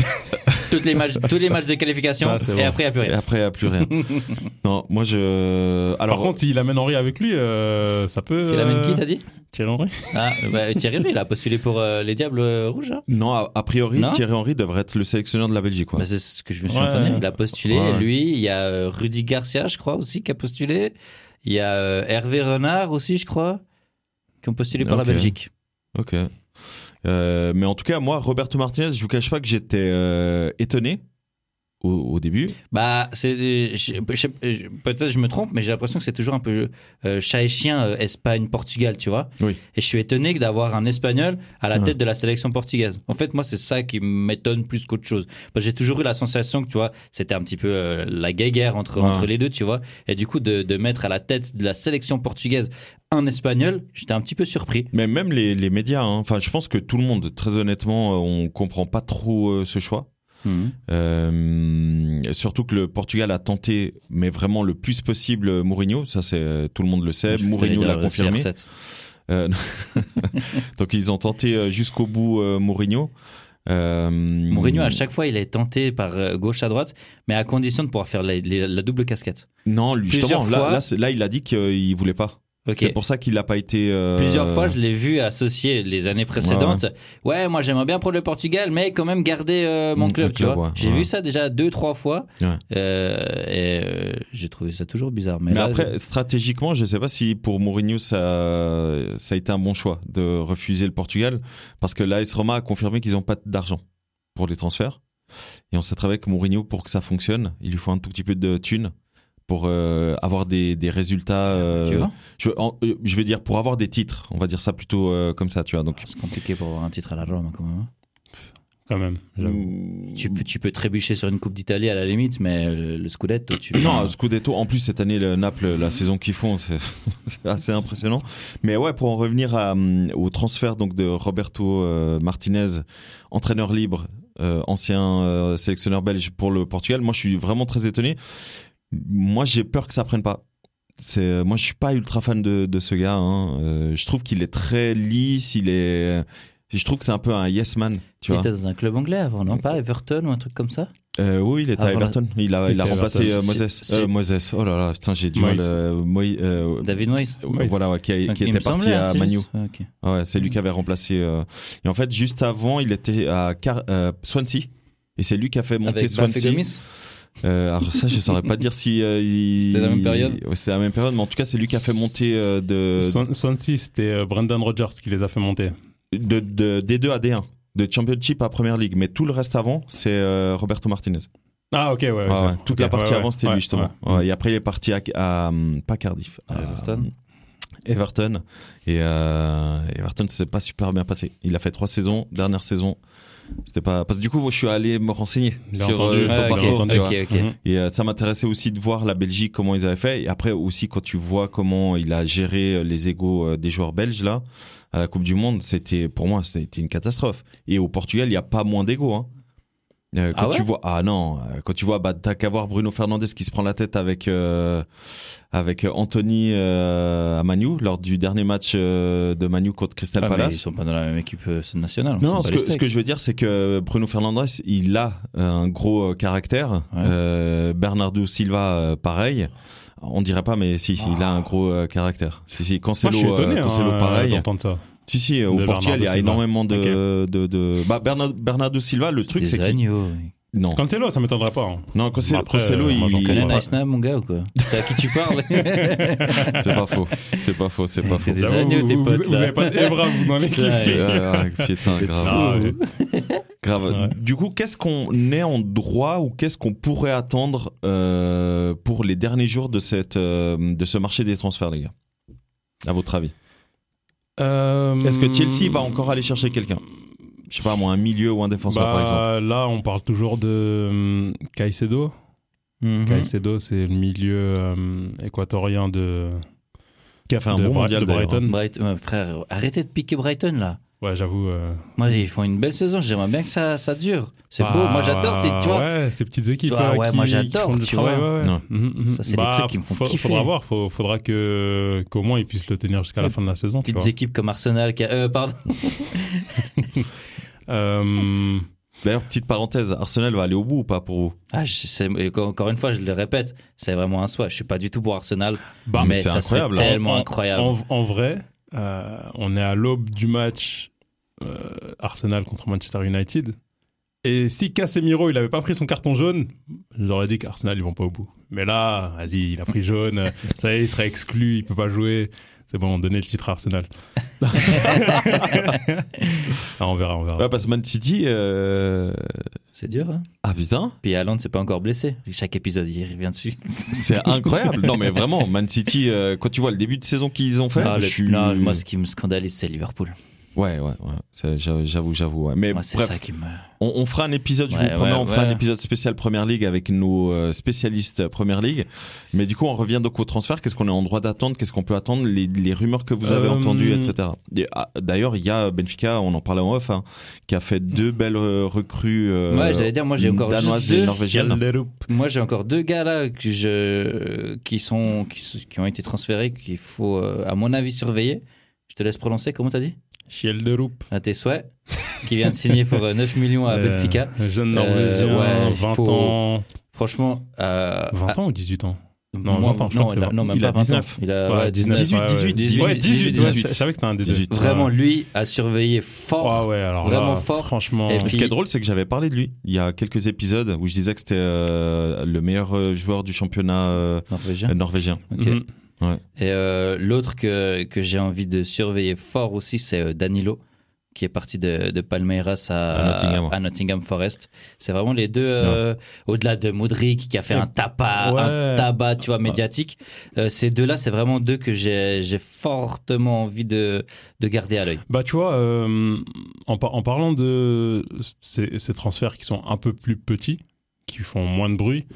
Toutes les matchs, tous les matchs de qualification. Ça, et bon. après, il n'y a plus Et rien. après, il n'y a plus rien. non, moi, je. Alors, Par contre, s'il amène Henri avec lui, euh, ça peut. Il amène qui, euh, t'as dit Thierry Henry ah, bah, Thierry Henry, il a postulé pour euh, les Diables euh, Rouges. hein. non, a, a priori, Non Thierry Henry devrait être le sélectionneur de la Belgique. Quoi. Bah, c'est ce que je me suis Ouais. entendu. Il a postulé. Ouais. Lui, il y a euh, Rudy Garcia, je crois, aussi, qui a postulé. Il y a euh, Hervé Renard aussi, je crois, qui ont postulé Ok. la Belgique. Ok. Euh, mais en tout cas, moi, Roberto Martinez, je vous cache pas que j'étais euh, étonné au, au début. Bah, c'est, peut-être je me trompe, mais j'ai l'impression que c'est toujours un peu euh, chat et chien, euh, Espagne, Portugal, tu vois. Oui. Et je suis étonné d'avoir un Espagnol à la Ouais. tête de la sélection portugaise. En fait, moi, c'est ça qui m'étonne plus qu'autre chose. Parce que j'ai toujours eu la sensation que, tu vois, c'était un petit peu euh, la guerre entre, Ouais. entre les deux, tu vois. Et du coup, de, de mettre à la tête de la sélection portugaise un Espagnol, j'étais un petit peu surpris. Mais même les, les médias, hein. enfin, je pense que tout le monde, très honnêtement, euh, on comprend pas trop euh, ce choix. Euh, surtout que le Portugal a tenté, mais vraiment le plus possible, Mourinho. Ça, c'est euh, tout le monde le sait. Je Mourinho l'a confirmé. CR7. Euh, donc ils ont tenté jusqu'au bout euh, Mourinho. Euh, Mourinho, à chaque fois, il est tenté par gauche à droite, mais à condition de pouvoir faire la, double casquette. Non, justement, là, fois- là, là, il a dit qu'il voulait pas. C'est pour ça qu'il n'a pas été. euh, Plusieurs fois, je l'ai vu associer les années précédentes. Ouais, moi j'aimerais bien prendre le Portugal, mais quand même garder euh, mon Mm, club, tu club, vois. ouais, J'ai vu ça déjà deux, trois fois. Euh, et j'ai trouvé ça toujours bizarre. Mais, Mais, là, après, stratégiquement, je ne sais pas si pour Mourinho, ça, ça a été un bon choix de refuser le Portugal. Parce que l'AS Roma a confirmé qu'ils n'ont pas d'argent pour les transferts. Et on sait très bien que Mourinho, pour que ça fonctionne, il lui faut un tout petit peu de thunes pour euh, avoir des, des résultats. euh, tu vois, je, en- euh, je veux dire, pour avoir des titres, on va dire ça plutôt euh, comme ça, tu vois. Donc, c'est compliqué pour avoir un titre à la Rome quand même. hein. Quand même. j'avoue. Mm. Tu, peux, tu peux trébucher sur une Coupe d'Italie à la limite, mais le, le Scudetto, tu. Non, Scudetto, en plus cette année, le Naples, la saison qu'ils font, c'est assez impressionnant. Mais ouais, pour en revenir à, au transfert donc de Roberto euh, Martinez, entraîneur libre, euh, ancien euh, sélectionneur belge pour le Portugal, moi je suis vraiment très étonné. Moi j'ai peur que ça prenne pas. C'est, moi je suis pas ultra fan de, de ce gars. hein. Euh, je trouve qu'il est très lisse, il est. Je trouve que c'est un peu un yes man, tu il vois. était dans un club anglais avant, non? Pas Everton ou un truc comme ça? Euh, oui, il était Ah, à voilà. Everton. Il a, il a était à remplacé euh, Moses. Euh, Moses. Oh là là, putain, j'ai du Moïse. mal. euh, euh, David Moyes. Voilà, ouais, qui, a- qui était parti semblait, à hein, c'est Manu. juste- ok. Ouais, c'est lui qui avait remplacé. euh, Et en fait, juste avant, il était à Car- euh, Swansea. Et c'est lui qui a fait monter Avec Bafé Swansea. Euh, alors ça, je saurais pas dire si euh, il- C'était la même période Ouais, C'était la même période, mais en tout cas, c'est lui qui a fait monter euh, de, Swan- Swansea, c'était euh, Brendan Rodgers qui les a fait monter. de, de D2 à D1, de Championship à Première League. Mais tout le reste avant, c'est euh, Roberto Martinez. Ah, ok, ouais. Ouais. Toute la partie ouais, avant, c'était Ouais, lui justement. ouais. Ouais, et après, il est parti à, à, pas Cardiff, À Everton. Everton. Et euh, Everton, ça s'est pas super bien passé. Il a fait trois saisons. Dernière saison, C'était pas parce que du coup, moi, je suis allé me renseigner Bien sur entendu. euh, son Ah, parcours, tu vois. ok, ok. Mhm. Et euh, ça m'intéressait aussi de voir la Belgique comment ils avaient fait. Et après aussi quand tu vois comment il a géré euh, les égaux euh, des joueurs belges là à la Coupe du Monde, c'était pour moi c'était une catastrophe. Et au Portugal, il y a pas moins d'égaux. Hein. Euh, quand Ah ouais tu vois ah non euh, quand tu vois bah t'as qu'à voir Bruno Fernandes qui se prend la tête avec euh, avec Anthony euh, à Manu lors du dernier match euh, de Manu contre Crystal Ah, mais Palace ils sont pas dans la même équipe nationale. sont non, ce que, ce Steaks. que je veux dire, c'est que Bruno Fernandes, il a un gros caractère. Euh, Bernardo Silva, pareil. On dirait pas, mais si, il a un gros caractère. Si, si, Moi, Cancelo, je suis étonné euh, hein, Cancelo, pareil. d'entendre ça. Si, si, au de Portugal, il y a énormément de, de, de... Bah, Bernardo, Bernardo Silva, le truc, c'est qu'il... Non, Cancelo, ça m'étonnerait pas. hein. non, Cancelo, Après, Cancelo, euh, moi, il... Tu connais. Nice Nam, mon gars, ou quoi? C'est à qui tu parles? C'est pas faux. C'est pas faux, c'est pas faux. C'est des agneaux, vous, tes vous- potes, vous là. avez pas d'Evra, vous, dans l'équipe. Euh, putain, grave. Ah. Grave. Ouais. Du coup, qu'est-ce qu'on est en droit ou qu'est-ce qu'on pourrait attendre euh, pour les derniers jours de, cette, euh, de ce marché des transferts, les gars? À votre avis? Euh, Est-ce que Chelsea va encore aller chercher quelqu'un? Je sais pas, moi, un milieu ou un défenseur, par bah, exemple. Là, on parle toujours de hum, Caicedo. Mhm. Caicedo, c'est le milieu euh, équatorien de. Qui a fait un de bon Bra- mondial de d'ailleurs. Brighton. Bright- frère, arrêtez de piquer Brighton là. Ouais, j'avoue. euh, Moi, ils font une belle saison. J'aimerais bien que ça, ça dure. C'est bah, beau. Moi, j'adore. C'est, tu vois, Ouais, ces petites équipes. Tu vois, ouais, qui, moi, j'adore, font du tu travail, vois. ouais, ouais. Mhm, mhm. Ça, c'est des trucs qui me font kiffer. Faudra voir. Faut, faudra que, qu'au moins ils puissent le tenir jusqu'à la fin de la saison. tu petites vois. équipes comme Arsenal. Qui a- euh, pardon. Euh, D'ailleurs, petite parenthèse, Arsenal va aller au bout ou pas pour vous? Ah, je- encore une fois, je le répète, c'est vraiment un souhait. Je suis pas du tout pour Arsenal, bah, mais mais c'est ça incroyable, serait hein. tellement en- incroyable. En, en vrai, euh, on est à l'aube du match euh, Arsenal contre Manchester United. Et si Casemiro il avait pas pris son carton jaune, j'aurais dit qu'Arsenal ils vont pas au bout. Mais là, vas-y, il a pris jaune, euh, ça y est, il serait exclu, il peut pas jouer. C'est bon, on donnait le titre à Arsenal. Ah, on verra, on verra. Ouais, parce que Man City. euh, C'est dur, hein Ah putain, Puis Haaland, c'est pas encore blessé. Chaque épisode, il revient dessus. c'est incroyable. non, mais vraiment, Man City, euh, quand tu vois le début de saison qu'ils ont fait, Ah, le- je suis. non, moi, ce qui me scandalise, c'est Liverpool. Ouais, ouais, ouais. J'avoue, j'avoue. ouais. Mais Moi, c'est bref, ça qui me. On, on fera un épisode, je Ouais, vous promets, ouais, on fera un épisode spécial Première Ligue avec nos euh, spécialistes Première Ligue. Mais du coup, on revient donc au transfert. Qu'est-ce qu'on est en droit d'attendre? Qu'est-ce qu'on peut attendre? Les, les rumeurs que vous avez Euh, entendues, etc. Et, ah, D'ailleurs, il y a Benfica, on en parlait en off, hein, qui a fait deux belles euh, recrues euh, Ouais, j'allais dire, moi, j'ai encore danoises juste et deux. norvégiennes. Moi, j'ai encore deux gars là que je... qui, sont... qui, ont été transférés, qu'il faut, à mon avis, surveiller. Je te laisse prononcer, comment t'as dit? Schjelderup. À tes souhaits. qui vient de signer pour euh, 9 millions à Euh, Benfica. Jeune Euh, Norvégien, ouais, il 20 faut- ans. Franchement. euh, 20 ans ou 18 ans Non, Non, 20 ans, je non, crois que a- non, même Il pas a 20 ans. 19. Il a Ouais, ouais, 18, 19. ouais, 18, ouais. 18, Ouais, 18, 18. ouais, je savais que c'était un des deux. 18. Vraiment, Ouais. lui, à surveiller fort. Ah ouais, alors Vraiment là, fort. Franchement, Et Ce puis- qui est drôle, c'est que j'avais parlé de lui il y a quelques épisodes où je disais que c'était euh, le meilleur euh, joueur du championnat euh, Norvégien. norvégien. Ok. Et euh, l'autre que, que j'ai envie de surveiller fort aussi, c'est euh, Danilo, qui est parti de, de Palmeiras à, À Nottingham. à Nottingham Forest. C'est vraiment les deux, euh, au-delà de Modric, qui a fait un tapas, Ouais. un tabac, tu vois, médiatique. euh, ces deux-là, c'est vraiment deux que j'ai j'ai fortement envie de, de garder à l'œil. Bah, tu vois, euh, en, par- en parlant de ces, ces transferts qui sont un peu plus petits, qui font moins de bruit,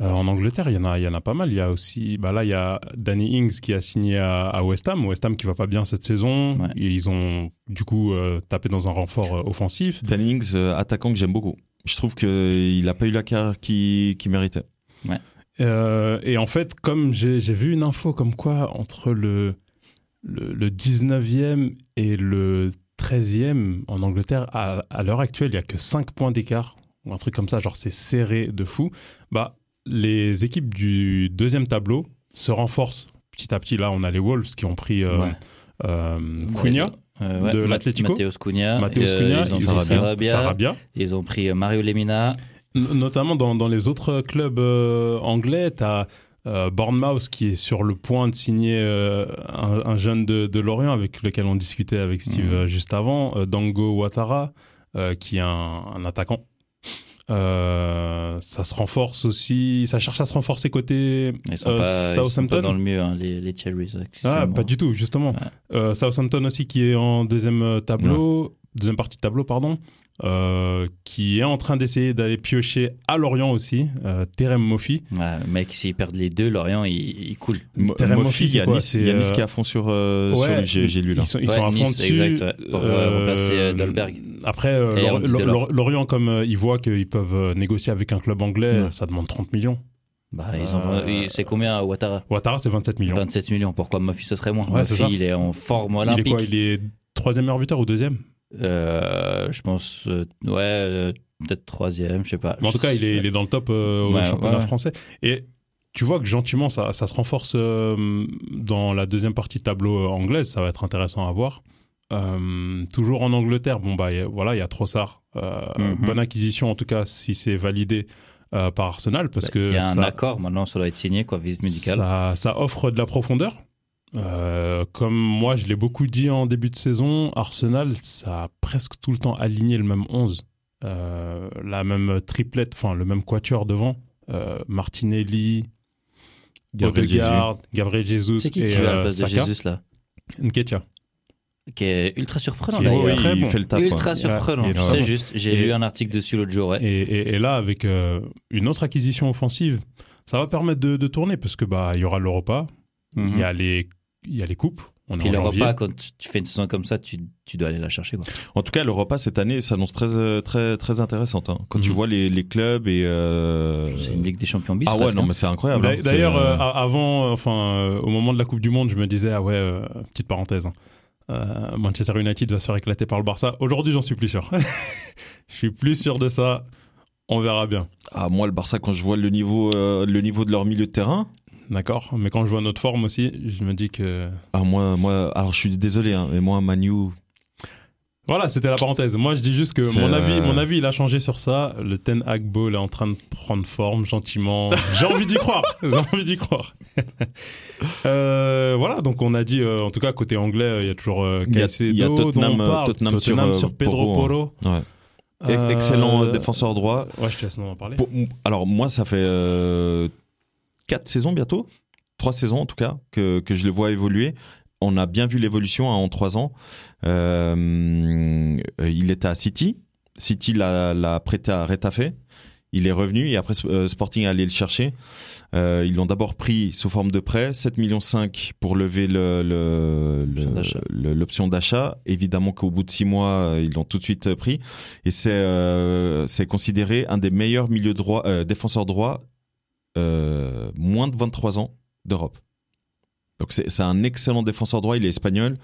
euh, en Angleterre, il y, en a, il y en a pas mal. Il y a aussi, bah là, il y a Danny Ings qui a signé à, à West Ham. West Ham qui va pas bien cette saison. Ouais. Et ils ont, du coup, euh, tapé dans un renfort euh, offensif. Danny Ings, euh, attaquant que j'aime beaucoup. Je trouve qu'il n'a pas eu la carrière qu'il qu'il méritait. Euh, et en fait, comme j'ai j'ai vu une info comme quoi entre le, le, le 19e et le 13e en Angleterre, à, à l'heure actuelle, il n'y a que 5 points d'écart, ou un truc comme ça, genre c'est serré de fou, bah, les équipes du deuxième tableau se renforcent petit à petit. Là, on a les Wolves qui ont pris euh, Ouais. euh, Cunha, Euh, ouais, de l'Atlético. Mateusz Cunha. Mateusz Euh, Cunha, ils ont ils pris ont Sarabia. Sarabia. Ils ont pris euh, Mario Lemina. Notamment dans, dans les autres clubs euh, anglais, tu as Bournemouth qui est sur le point de signer euh, un, un jeune de, de Lorient avec lequel on discutait avec Steve euh, juste avant, euh, Dango Ouattara, euh, qui est un, un attaquant. Euh, ça se renforce aussi, ça cherche à se renforcer côté Ils sont, euh, pas, ils sont pas Southampton. dans le mieux, hein, les, les Cherries. Ah, pas du tout, justement. Ouais. Euh, Southampton aussi qui est en deuxième tableau. Deuxième partie de tableau, pardon, euh, qui est en train d'essayer d'aller piocher à Lorient aussi, euh, Terem Mofi. Ouais, mec, s'ils perdent les deux, Lorient, il, il coule. Terem Mofi, Mofi, il y a Nice, il y a C'est, Nice euh, qui est à fond sur, euh, sur Ouais, lui, j'ai j'ai lu là. Ils sont, ils Ouais, sont à fond Nice, dessus. exact, ouais, pour, euh, remplacer, Dolberg. Après, euh, Lor-. Lor- Lorient, comme euh, ils voient qu'ils peuvent négocier avec un club anglais, Ouais. ça demande 30 millions. Bah, ils ont, Euh, c'est combien à Ouattara? Ouattara, c'est 27 millions. 27 millions. Pourquoi Murphy ce serait moins? Ouais, Murphy, il est en forme il est olympique. quoi Il est troisième meilleur buteur ou deuxième? Je pense, euh, ouais, euh, peut-être troisième, je sais pas. Mais en tout cas, il est, il est dans le top euh, au Ouais, championnat ouais. français. Et tu vois que gentiment, ça, ça se renforce euh, dans la deuxième partie de tableau euh, anglaise. Ça va être intéressant à voir. Euh, toujours en Angleterre, bon bah a- voilà, il y a Trossard. Euh, Mhm. Bonne acquisition en tout cas si c'est validé euh, par Arsenal parce Bah, que il y a un accord maintenant, ça doit être signé, quoi, visite médicale. ça, ça offre de la profondeur. Euh, comme moi, je l'ai beaucoup dit en début de saison, Arsenal, ça a presque tout le temps aligné le même 11. Euh, la même triplette, enfin le même quatuor devant. Euh, Martinelli, Gabriel Odegaard, Gabriel Jesus C'est qui qui et joue à la euh, place de Saka. Jesus là? Nketiah. Qui est ultra surprenant d'ailleurs. oui, il bon. fait le taf. ouais. Ultra surprenant, Ouais, c'est juste. J'ai lu un article dessus l'autre jour, ouais. Et, et- et là, avec euh, une autre acquisition offensive, ça va permettre de, de tourner parce que bah il y aura l'Europa, Mhm. il y a les il y a les coupes. On Puis l'Europa, janvier. quand tu fais une saison comme ça, tu, tu dois aller la chercher. Quoi. En tout cas, l'Europa cette année s'annonce très, euh, très, très intéressante. hein. Quand tu Mhm. vois les, les clubs et. euh, C'est une Ligue des Champions bis. Ah ouais, presque, non, hein. mais c'est incroyable. Hein. D'ailleurs, euh, euh, avant, enfin, euh, au moment de la Coupe du Monde, je me disais, ah ouais, euh, petite parenthèse, hein, euh, Manchester United va se faire éclater par le Barça. Aujourd'hui, j'en suis plus sûr. je suis plus sûr de ça. On verra bien. ah, moi, le Barça, quand je vois le niveau, euh, le niveau de leur milieu de terrain, D'accord Mais quand je vois notre forme aussi, je me dis que. ah, moi, moi, alors je suis désolé, hein, mais moi, Manu, Voilà, c'était la parenthèse. Moi, je dis juste que mon avis, euh, mon avis, il a changé sur ça. Le Ten Hag Ball est en train de prendre forme gentiment. J'ai envie d'y croire. J'ai envie d'y croire. Euh, voilà, donc on a dit, euh, en tout cas, côté anglais, il y a toujours Caicedo, a dont Tottenham, on parle. Tottenham sur, euh, Pedro Porro. ouais. Euh, excellent défenseur droit. Ouais, je te laisse en parler. Pour- alors moi, ça fait quatre saisons bientôt, trois saisons en tout cas, que, que je le vois évoluer. On a bien vu l'évolution hein, en trois ans. Euh, il était à City. City l'a prêté à Retafe. Il est revenu et après euh, Sporting est allé le chercher. Euh, ils l'ont d'abord pris sous forme de prêt, 7 millions 5 pour lever le- le- L'option le- d'achat. Évidemment qu'au bout de six mois, ils l'ont tout de suite pris et c'est euh, considéré un des meilleurs milieux droits, euh, défenseurs droits euh, moins de 23 ans d'Europe. Donc c'est un excellent défenseur droit, il est espagnol.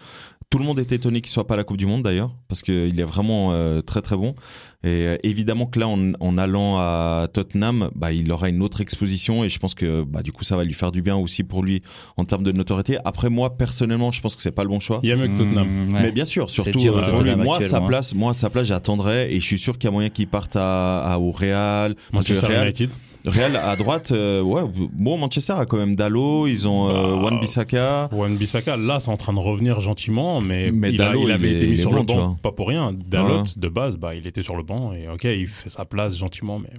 Tout le monde est étonné qu'il soit pas à la Coupe du Monde d'ailleurs, parce qu'il est vraiment euh, très très bon. Et euh, évidemment que là, en, en allant à Tottenham, bah, il aura une autre exposition et je pense que bah, du coup ça va lui faire du bien aussi pour lui en termes de notoriété. Après moi personnellement, je pense que c'est pas le bon choix. Il y a mieux que Tottenham. Mmh, ouais. Mais bien sûr, surtout euh, pour lui. Moi, sa hein. place, moi, à sa place, j'attendrai et je suis sûr qu'il y a moyen qu'il parte à, à- au Real. Parce que Manchester Real, United. Real à droite, euh, ouais, bon, Manchester a quand même Dallo, ils ont euh, Bah, Wan Bissaka. Wan Bissaka, là, c'est en train de revenir gentiment, mais, Mais il, a- Dalot, il avait il est- été mis sur bon, le banc, pas pour rien. Dalot, Ouais. de base, bah, il était sur le banc et ok, il fait sa place gentiment, mais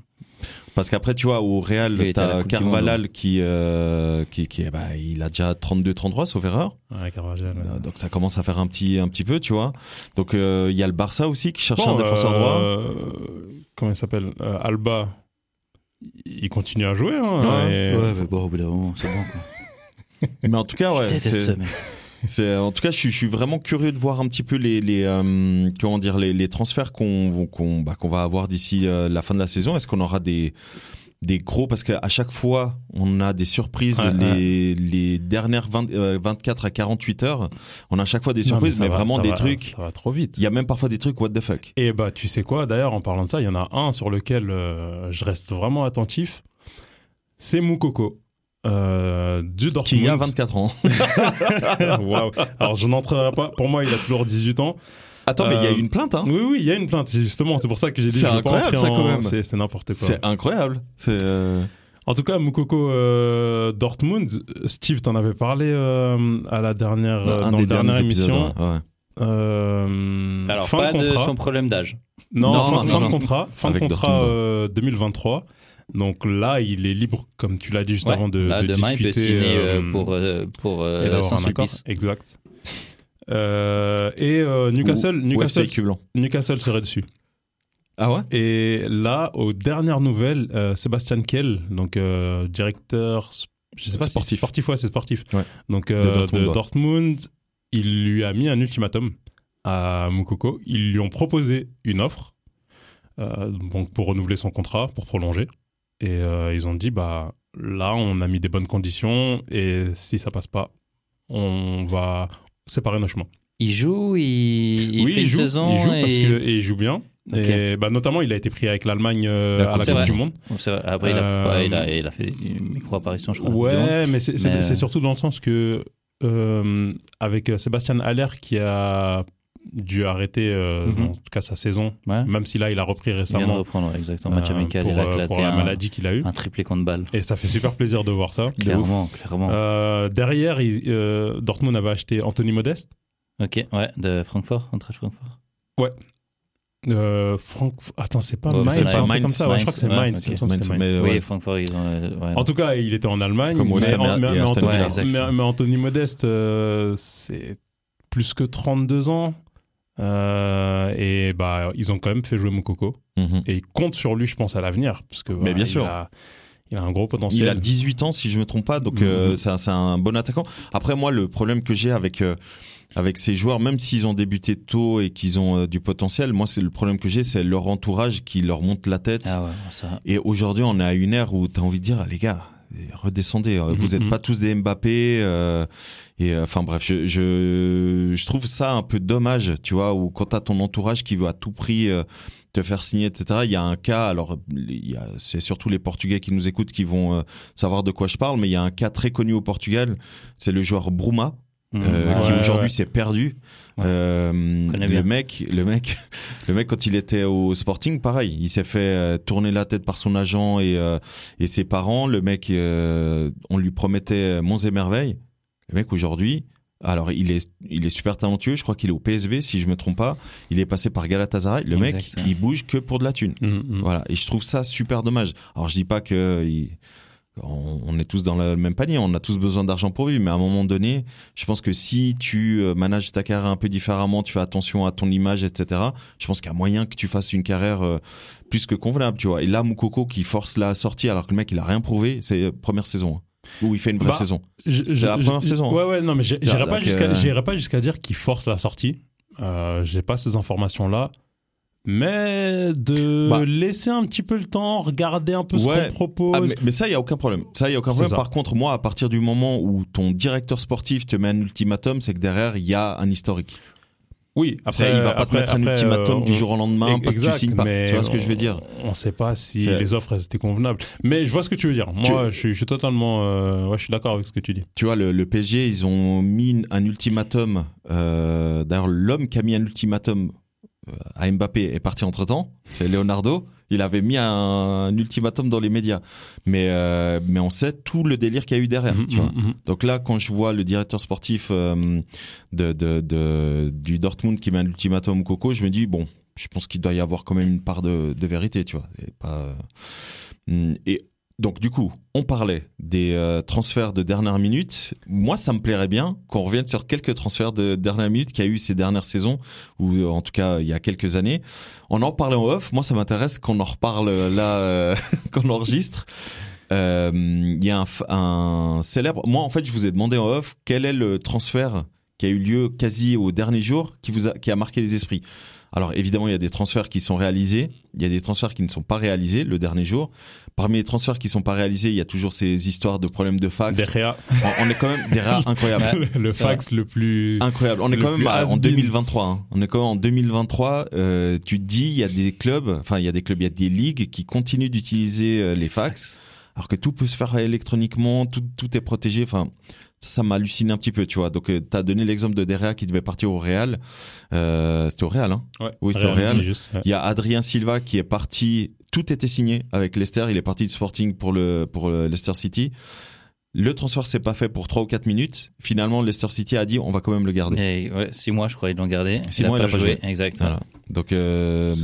Parce qu'après, tu vois, au Real, t'as Carvalhal qui, euh, qui, qui, bah, il a déjà 32-33, sauf erreur. ouais, Carvajal. Euh, Donc ça commence à faire un petit, un petit peu, tu vois. Donc euh, il y a le Barça aussi qui cherche Bon, un défenseur droit. Comment il s'appelle Euh, Alba, il continue à jouer. Hein, Ouais. et- Ouais, mais bon, au bout d'un moment, c'est bon. Quoi. Mais en tout cas, Je ouais, c'est-. C'est en tout cas, je suis, je suis vraiment curieux de voir un petit peu les, les euh, comment dire les, les transferts qu'on qu'on bah, qu'on va avoir d'ici euh, la fin de la saison. Est-ce qu'on aura des des gros parce qu'à chaque fois on a des surprises Ouais, les, les dernières 20, euh, 24 à 48 heures on a à chaque fois des surprises mais, va- vraiment des va- trucs Ça va trop vite. il y a même parfois des trucs what the fuck Et bah, tu sais quoi, d'ailleurs, en parlant de ça, il y en a un sur lequel euh, je reste vraiment attentif. C'est Moukoko. Euh, du Dortmund. qui a 24 ans Waouh. Alors, je n'entrerai pas. Pour moi, il a toujours 18 ans. Attends mais il y a Euh, une plainte hein Oui, oui, il y a une plainte, justement. C'est pour ça que j'ai dit C'est incroyable, ça, quand même. C'est n'importe quoi. c'est incroyable c'est euh, En tout cas, Moukoko euh, Dortmund, Steve, t'en avais parlé euh, à la dernière, euh, dans la dernière émission. ouais. Euh, Alors, fin pas de de contrat. son problème d'âge. Non, Non, fin, non, fin non. de contrat. Fin Avec de contrat Dortmund. euh, 2023. Donc là, il est libre, comme tu l'as dit juste Ouais. avant, de, Là, de demain, discuter. il peut signer pour, euh, pour et euh, d'avoir un 100 accord. sulpice. Exact. Euh, et euh, Newcastle, Ou- Newcastle. Newcastle serait dessus. Ah ouais? Et là, aux dernières nouvelles, euh, Sébastien Kell, donc euh, directeur, je sais pas Sportif. sportif, ouais, c'est sportif. Ouais. Donc euh, de, Dortmund, ouais. Dortmund, il lui a mis un ultimatum à Moukoko. Ils lui ont proposé une offre donc pour renouveler son contrat, pour prolonger. Et ils ont dit, bah là, on a mis des bonnes conditions et si ça passe pas, on va séparer nos chemins. Il joue, il, il oui, fait il une joue, saison. il joue parce et... que et il joue bien. Et bah, notamment, il a été pris avec l'Allemagne euh, à la Coupe du Monde. Après, il, a, Euh, pas- il, a, il a fait une micro-apparition, je crois. Ouais, mais c'est c'est- Mais, c'est euh, surtout dans le sens que euh, avec euh, Sébastien Haller qui a dû arrêter euh, Mhm. en tout cas sa saison, Ouais. même si là il a repris Il vient de récemment reprendre, ouais, exactement. Match euh, amical, pour, il a euh, pour la un, maladie qu'il a eu. un triplé contre balle. Et ça fait super plaisir de voir ça. Clairement, clairement. Euh, derrière, il- euh, Dortmund avait acheté Anthony Modeste. Ok, ouais, de Francfort, Eintracht Francfort. Euh, Franck, attends, c'est pas Ouais, Mainz, c'est un truc Mainz. comme ça. Ouais, je crois que c'est Ouais, Mainz. Mainz, oui, ouais. Francfort, ils ont. euh, ouais. En tout cas, il était en Allemagne. Comme mais, en- Anthony, Villa. Ouais, mais- mais Anthony Modeste, euh, c'est plus que 32 ans. Euh, et bah, ils ont quand même fait jouer Moukoko. Mhm. Et ils comptent sur lui, je pense, à l'avenir. Parce que, voilà, bien il sûr. A, il a un gros potentiel. Il a 18 ans, si je me trompe pas, donc euh, Mhm. c'est un- c'est un bon attaquant. Après, moi, le problème que j'ai avec euh, avec ces joueurs, même s'ils ont débuté tôt et qu'ils ont euh, du potentiel, moi, c'est le problème que j'ai, c'est leur entourage qui leur monte la tête. Ah ouais, ça. Et aujourd'hui, on est à une ère où tu as envie de dire, ah, les gars, redescendez. euh, Vous Mhm, n'êtes mhm. pas tous des Mbappé. euh, et euh, enfin bref, je, je, je trouve ça un peu dommage, tu vois, où quand tu as ton entourage qui veut à tout prix euh, te faire signer, etc. Il y a un cas, alors c'est surtout les Portugais qui nous écoutent qui vont euh, savoir de quoi je parle, mais il y a un cas très connu au Portugal, c'est le joueur Bruma, euh, Ouais, qui aujourd'hui ouais. s'est perdu. Ouais. Euh, le mec, le mec, le mec quand il était au Sporting, pareil, il s'est fait euh, tourner la tête par son agent et euh, et ses parents. Le mec, euh, on lui promettait monts et merveilles. Le mec aujourd'hui, alors il est il est super talentueux. Je crois qu'il est au PSV si je me trompe pas. Il est passé par Galatasaray. Le mec, il bouge que pour de la thune. Mhm, mhm. Voilà. Et je trouve ça super dommage. Alors je dis pas que il- on, on est tous dans le même panier, on a tous besoin d'argent pour vivre, mais à un moment donné, je pense que si tu euh, manages ta carrière un peu différemment, tu fais attention à ton image, etc. Je pense qu'il y a moyen que tu fasses une carrière euh, plus que convenable, tu vois. Et là, Moukoko qui force la sortie alors que le mec il a rien prouvé, c'est euh, première saison hein, où il fait une vraie Bah, saison. C'est la première je- saison. Ouais, ouais, non, mais j'irai pas jusqu'à euh, jusqu'à dire qu'il force la sortie. Euh, J'ai pas ces informations-là. Mais de Bah. laisser un petit peu le temps, regarder un peu ce qu'on propose. Ah, mais, mais ça, il y a aucun problème. Ça, il y a aucun problème. Par contre, moi, à partir du moment où ton directeur sportif te met un ultimatum, c'est que derrière, il y a un historique. Oui, après, il va pas après- te mettre un ultimatum euh, du jour au lendemain parce que tu Exact, signes pas. Tu vois ce que je veux dire? On ne sait pas si les offres elles étaient convenables. Mais je vois ce que tu veux dire. Moi, je, suis, je suis totalement. euh, ouais, je suis d'accord avec ce que tu dis. Tu vois, le, le PSG, ils ont mis un ultimatum. euh, D'ailleurs, l'homme qui a mis un ultimatum à Mbappé est parti entre temps. C'est Leonardo. Il avait mis un, un ultimatum dans les médias. Mais, euh, mais on sait tout le délire qu'il y a eu derrière. Mhm, tu vois. mhm, mhm. Donc là, quand je vois le directeur sportif euh, de, de, de- du Dortmund qui met un ultimatum au Coco, je me dis, bon, je pense qu'il doit y avoir quand même une part de, de vérité, tu vois. Et, pas, euh, et donc, du coup, on parlait des euh, transferts de dernière minute. Moi, ça me plairait bien qu'on revienne sur quelques transferts de dernière minute qu'il y a eu ces dernières saisons, ou euh, en tout cas, il y a quelques années. On en parlait en off. Moi, ça m'intéresse qu'on en reparle euh, là, qu'on enregistre. Il y a un, un célèbre. Moi, en fait, je vous ai demandé en off quel est le transfert qui a eu lieu quasi au dernier jour qui vous a, qui a marqué les esprits. Alors évidemment, il y a des transferts qui sont réalisés, il y a des transferts qui ne sont pas réalisés le dernier jour. Parmi les transferts qui sont pas réalisés, il y a toujours ces histoires de problèmes de fax. De Gea, On, on est quand même des rares incroyables. le, le fax le plus. Incroyable. On est quand même en has-been. 2023. hein. On est quand même en 2023. Euh, tu te dis, il y a des clubs, enfin il y a des clubs, il y a des ligues qui continuent d'utiliser euh, les fax, alors que tout peut se faire électroniquement, tout, tout est protégé. Enfin, ça, ça m'hallucine un petit peu, tu vois. Donc, tu as donné l'exemple de Derrea qui devait partir au Real. Euh, C'était au Real, hein Ouais, Oui, c'est au Real, juste, ouais. Il y a Adrien Silva qui est parti. Tout était signé avec Leicester. Il est parti de Sporting pour le pour le Leicester City. Le transfert s'est pas fait pour 3 ou 4 minutes. Finalement, Leicester City a dit on va quand même le garder. Et, ouais, six mois, je crois, ils l'ont gardé. Six il a mois, pas il a pas joué. joué. Exact. Voilà. Donc euh,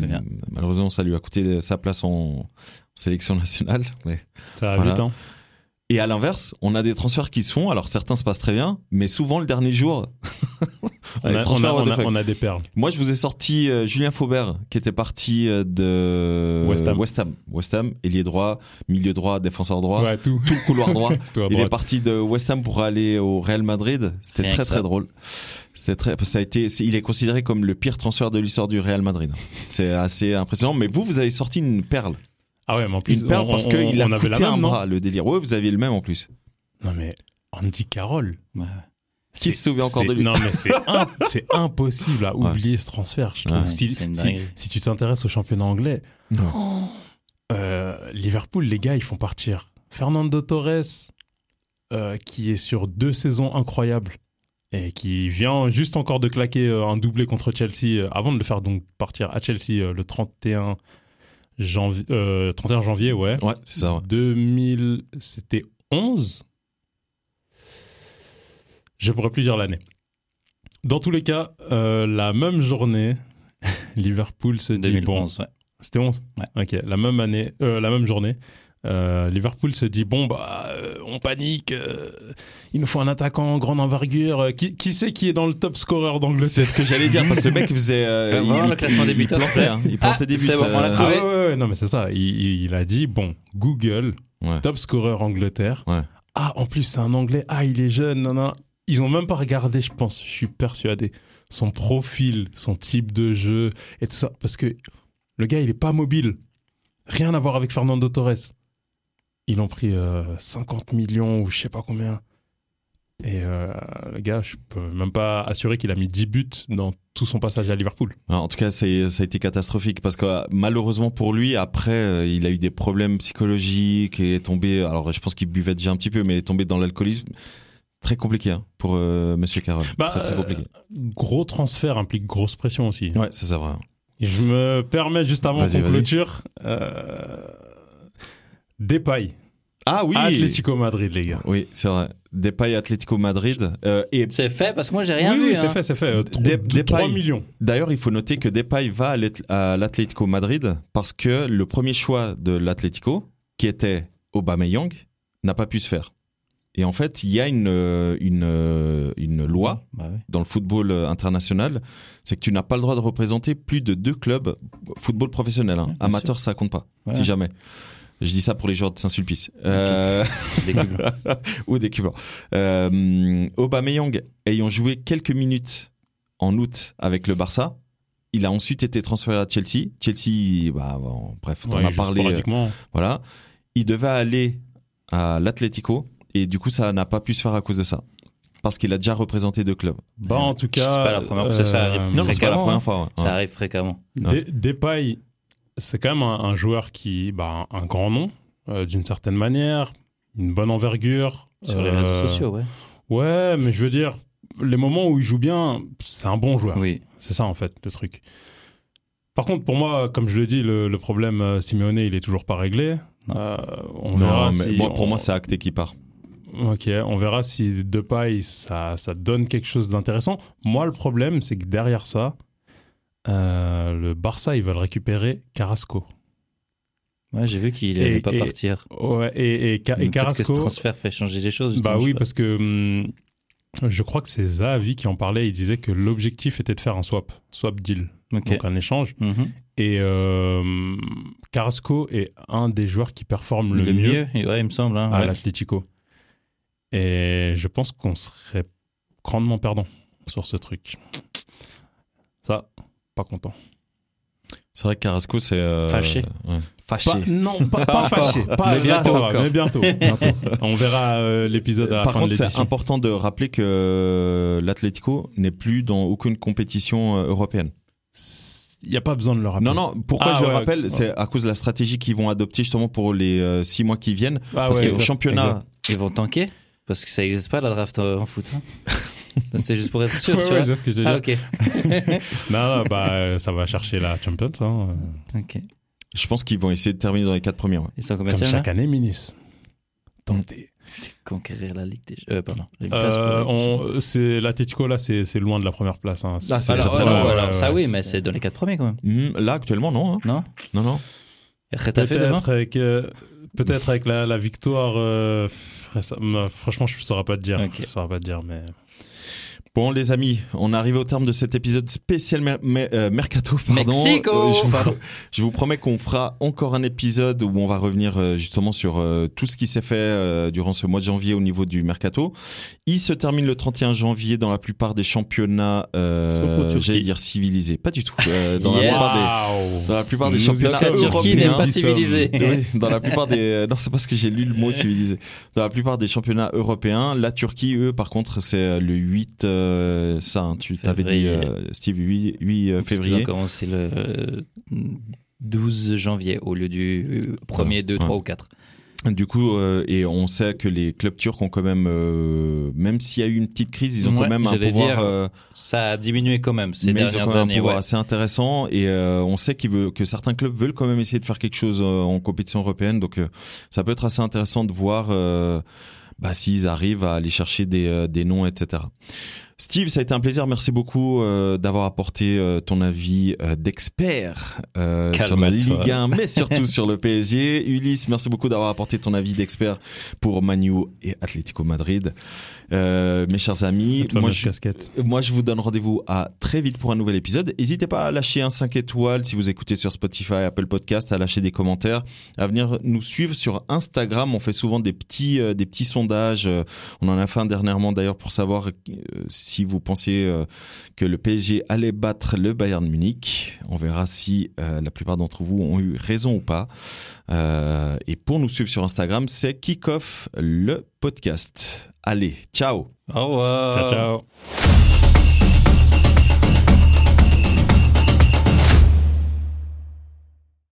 malheureusement, ça lui a coûté sa place en sélection nationale. Mais... Ça va Voilà. vite, hein. Et à l'inverse, on a des transferts qui se font. Alors certains se passent très bien, mais souvent le dernier jour, On a, on, transfert a, what the on a- fuck. on a des perles. Moi, je vous ai sorti euh, Julien Faubert, qui était parti euh, de West Ham. West Ham. West Ham, ailier droit, milieu droit, défenseur droit, Ouais, tout. tout le couloir droit. Il est parti de West Ham pour aller au Real Madrid. C'était très très drôle. C'était très, ça a été, c'est- il est considéré comme le pire transfert de l'histoire du Real Madrid. C'est assez impressionnant. Mais vous, vous avez sorti une perle. Ah ouais, mais en plus, Une perle on, parce qu'il a avait coûté la un même, non bras, le délire. Ouais, vous aviez le même en plus. Non, mais Andy Carroll. Ouais. Qui se souvient encore de lui Non, mais c'est im- c'est impossible à Ouais. oublier ce transfert, je trouve. Ouais, si, tu t'intéresses au championnat anglais, euh, Liverpool, les gars, ils font partir Fernando Torres, euh, qui est sur deux saisons incroyables et qui vient juste encore de claquer euh, un doublé contre Chelsea avant de le faire donc partir à Chelsea le 31 janvier, euh, 31 janvier, ouais. Ouais, c'est ça. ouais. 2000, c'était 11 Je pourrais plus dire l'année. Dans tous les cas, euh, la même journée, Liverpool se dit bon, 2011, ouais. c'était 11 Ouais. Ok, la même année, euh, la même journée, euh, Liverpool se dit bon bah euh, on panique, euh, il nous faut un attaquant grande envergure. euh, Qui, qui c'est qui est dans le top scorer d'Angleterre C'est ce que j'allais dire parce que le mec faisait. voir le classement des il plantait, hein, il plantait Ah, des buts. c'est bon, on l'a Ah trouvé. ouais, ouais, ouais, non mais c'est ça. Il, il- il a dit bon Google Ouais. top scorer Angleterre. Ouais. Ah en plus c'est un Anglais. Ah il est jeune. Non non. Ils ont même pas regardé, je pense. Je suis persuadé son profil, son type de jeu et tout ça parce que le gars il est pas mobile. Rien à voir avec Fernando Torres. Ils ont pris euh, 50 millions ou je sais pas combien. Et euh, le gars, je peux même pas assurer qu'il a mis 10 buts dans tout son passage à Liverpool. Alors, en tout cas, c'est- ça a été catastrophique parce que euh, malheureusement pour lui, après, euh, il a eu des problèmes psychologiques et est tombé. Alors, je pense qu'il buvait déjà un petit peu, mais il est tombé dans l'alcoolisme. Très compliqué hein, pour euh, Monsieur Carroll. Bah, très, très compliqué. Gros transfert implique grosse pression aussi. Ouais, c'est ça, vrai. Et je me permets juste avant qu'on clôture. Euh... Depay, Ah oui Atlético Madrid, les gars. Oui, c'est vrai. Depay Atlético Madrid. Euh, et C'est fait parce que moi j'ai rien oui, vu. oui, c'est hein. fait, c'est fait. Euh, tro- Dep- de- Depay. 3 millions. d'ailleurs, il faut noter que Depay va à l'At- à l'Atlético Madrid parce que le premier choix de l'Atlético, qui était Aubameyang, n'a pas pu se faire. Et en fait, il y a une, une, une loi Bah ouais. dans le football international, c'est que tu n'as pas le droit de représenter plus de deux clubs football professionnel. hein. Ouais, Amateur, ça compte pas, Ouais. si jamais. Je dis ça pour les joueurs de Saint-Sulpice. Euh, Des cubes. ou des Cubains. Euh, Aubameyang, ayant joué quelques minutes en août avec le Barça, il a ensuite été transféré à Chelsea. Chelsea, bah, bon, bref, on Ouais, en a parlé. euh, voilà. Il devait aller à l'Atlético et du coup, ça n'a pas pu se faire à cause de ça. Parce qu'il a déjà représenté deux clubs. Bah, en tout cas. C'est pas la première fois ça arrive. Non, mais c'est pas la Fréquemment, première hein. fois. ouais. Ça Ouais. arrive fréquemment. Ouais. De- Depay, c'est quand même un, un joueur qui, bah, un, grand nom, euh, d'une certaine manière, une bonne envergure. Sur les euh, réseaux sociaux, ouais. Ouais, mais je veux dire, les moments où il joue bien, c'est un bon joueur. Oui. C'est ça, en fait, le truc. Par contre, pour moi, comme je le dis, le, le problème euh, Simeone, il est toujours pas réglé. Non. Euh, on Non, verra mais si moi, pour on- moi, c'est acté qui part. Ok, on verra si Depay, ça, ça donne quelque chose d'intéressant. Moi, le problème, c'est que derrière ça, euh, le Barça, ils veulent récupérer Carrasco. Ouais, j'ai vu qu'il Et- allait pas et- partir. Ouais, et, et, et Peut-être que ce Carrasco. transfert fait changer les choses. Bah oui, parce que hum, je crois que c'est Zahavi qui en parlait. Il disait que l'objectif était de faire un swap, swap deal, donc un échange. Mhm. Et euh, Carrasco est un des joueurs qui performe le, mieux, ouais, il me semble. hein, à l'Atlético. Et je pense qu'on serait grandement perdant sur ce truc. Ça, pas content. C'est vrai que Carrasco, c'est. euh, Fâché. ouais. Fâché. Pas- non, pas, Pas fâché. Pas, Mais bientôt va, mais bientôt. bientôt. On verra euh, l'épisode à la Par fin contre, de c'est important de rappeler que euh, l'Atlético n'est plus dans aucune compétition européenne. Il n'y a pas besoin de le rappeler. Non, non, pourquoi Ah, je le rappelle ouais. C'est à cause de la stratégie qu'ils vont adopter justement pour les euh, six mois qui viennent. Ah Parce ouais, que exact, championnat, exact. Ils vont tanker Parce que ça n'existe pas la draft en foot. hein. C'était juste pour être sûr, Ouais, tu ouais, vois. ce que je Ah, ok. Non, non, bah, euh, ça va chercher la Champions. hein. Ok. je pense qu'ils vont essayer de terminer dans les quatre premiers. ouais. Ils sont combien Comme chaque année, Minus. Tentez. Conquérir la Ligue des euh, pardon. Euh, c'est l'Atletico là, c'est c'est loin de la première place. hein. Ah, alors, ça ouais, oui, mais c'est dans les quatre premiers quand même. Hmm, là, actuellement, non. hein. Non Non, non. Peut-être avec, euh, peut-être avec la, la victoire. euh, non, franchement, je ne saurais pas te dire. Ok. Je saurais pas te dire, mais Bon les amis, on est arrivé au terme de cet épisode spécial mer- mer- euh, mercato. Pardon. Mexico Euh, je, vous, je vous promets qu'on fera encore un épisode où on va revenir euh, justement sur euh, tout ce qui s'est fait euh, durant ce mois de janvier au niveau du mercato. Il se termine le 31 janvier dans la plupart des championnats, euh, j'allais dire civilisés, pas du tout. Euh, dans, la Yes. plupart des, dans la plupart des Nous championnats la européens. pas civilisée. Oui, dans la plupart des euh, non c'est parce que j'ai lu le mot civilisé. Dans la plupart des championnats européens, la Turquie eux par contre c'est le 8 euh, ça hein, tu t'avais dit euh, Steve 8, 8 euh, février. ont commencé le euh, 12 janvier au lieu du 1er, 2, 3 ou 4. Du coup euh, et on sait que les clubs turcs ont quand même euh, même s'il y a eu une petite crise, ils ont Ouais, quand même un pouvoir dire, euh, Ça a diminué quand même ces mais ils ont dernières quand même un années. pouvoir ouais. assez intéressant et on sait veulent, que certains clubs veulent quand même essayer de faire quelque chose en compétition européenne. Donc ça peut être assez intéressant de voir bah, s'ils arrivent à aller chercher des, des noms, etc. Steve, ça a été un plaisir. Merci beaucoup euh, d'avoir apporté euh, ton avis euh, d'expert sur la. Ligue 1, mais surtout sur le PSG. Ulysse, merci beaucoup d'avoir apporté ton avis d'expert pour Manu et Atlético Madrid. Mes chers amis, moi je, casquette. moi, je vous donne rendez-vous à très vite pour un nouvel épisode. N'hésitez pas à lâcher un 5 étoiles si vous écoutez sur Spotify, Apple Podcast, à lâcher des commentaires, à venir nous suivre sur Instagram. On fait souvent des petits, des petits sondages. On en a fait un dernièrement d'ailleurs pour savoir euh, si vous pensiez euh, que le PSG allait battre le Bayern Munich. On verra si euh, la plupart d'entre vous ont eu raison ou pas. Euh, et pour nous suivre sur Instagram, c'est Kickoff le podcast. Allez, ciao Au revoir. Ciao, ciao.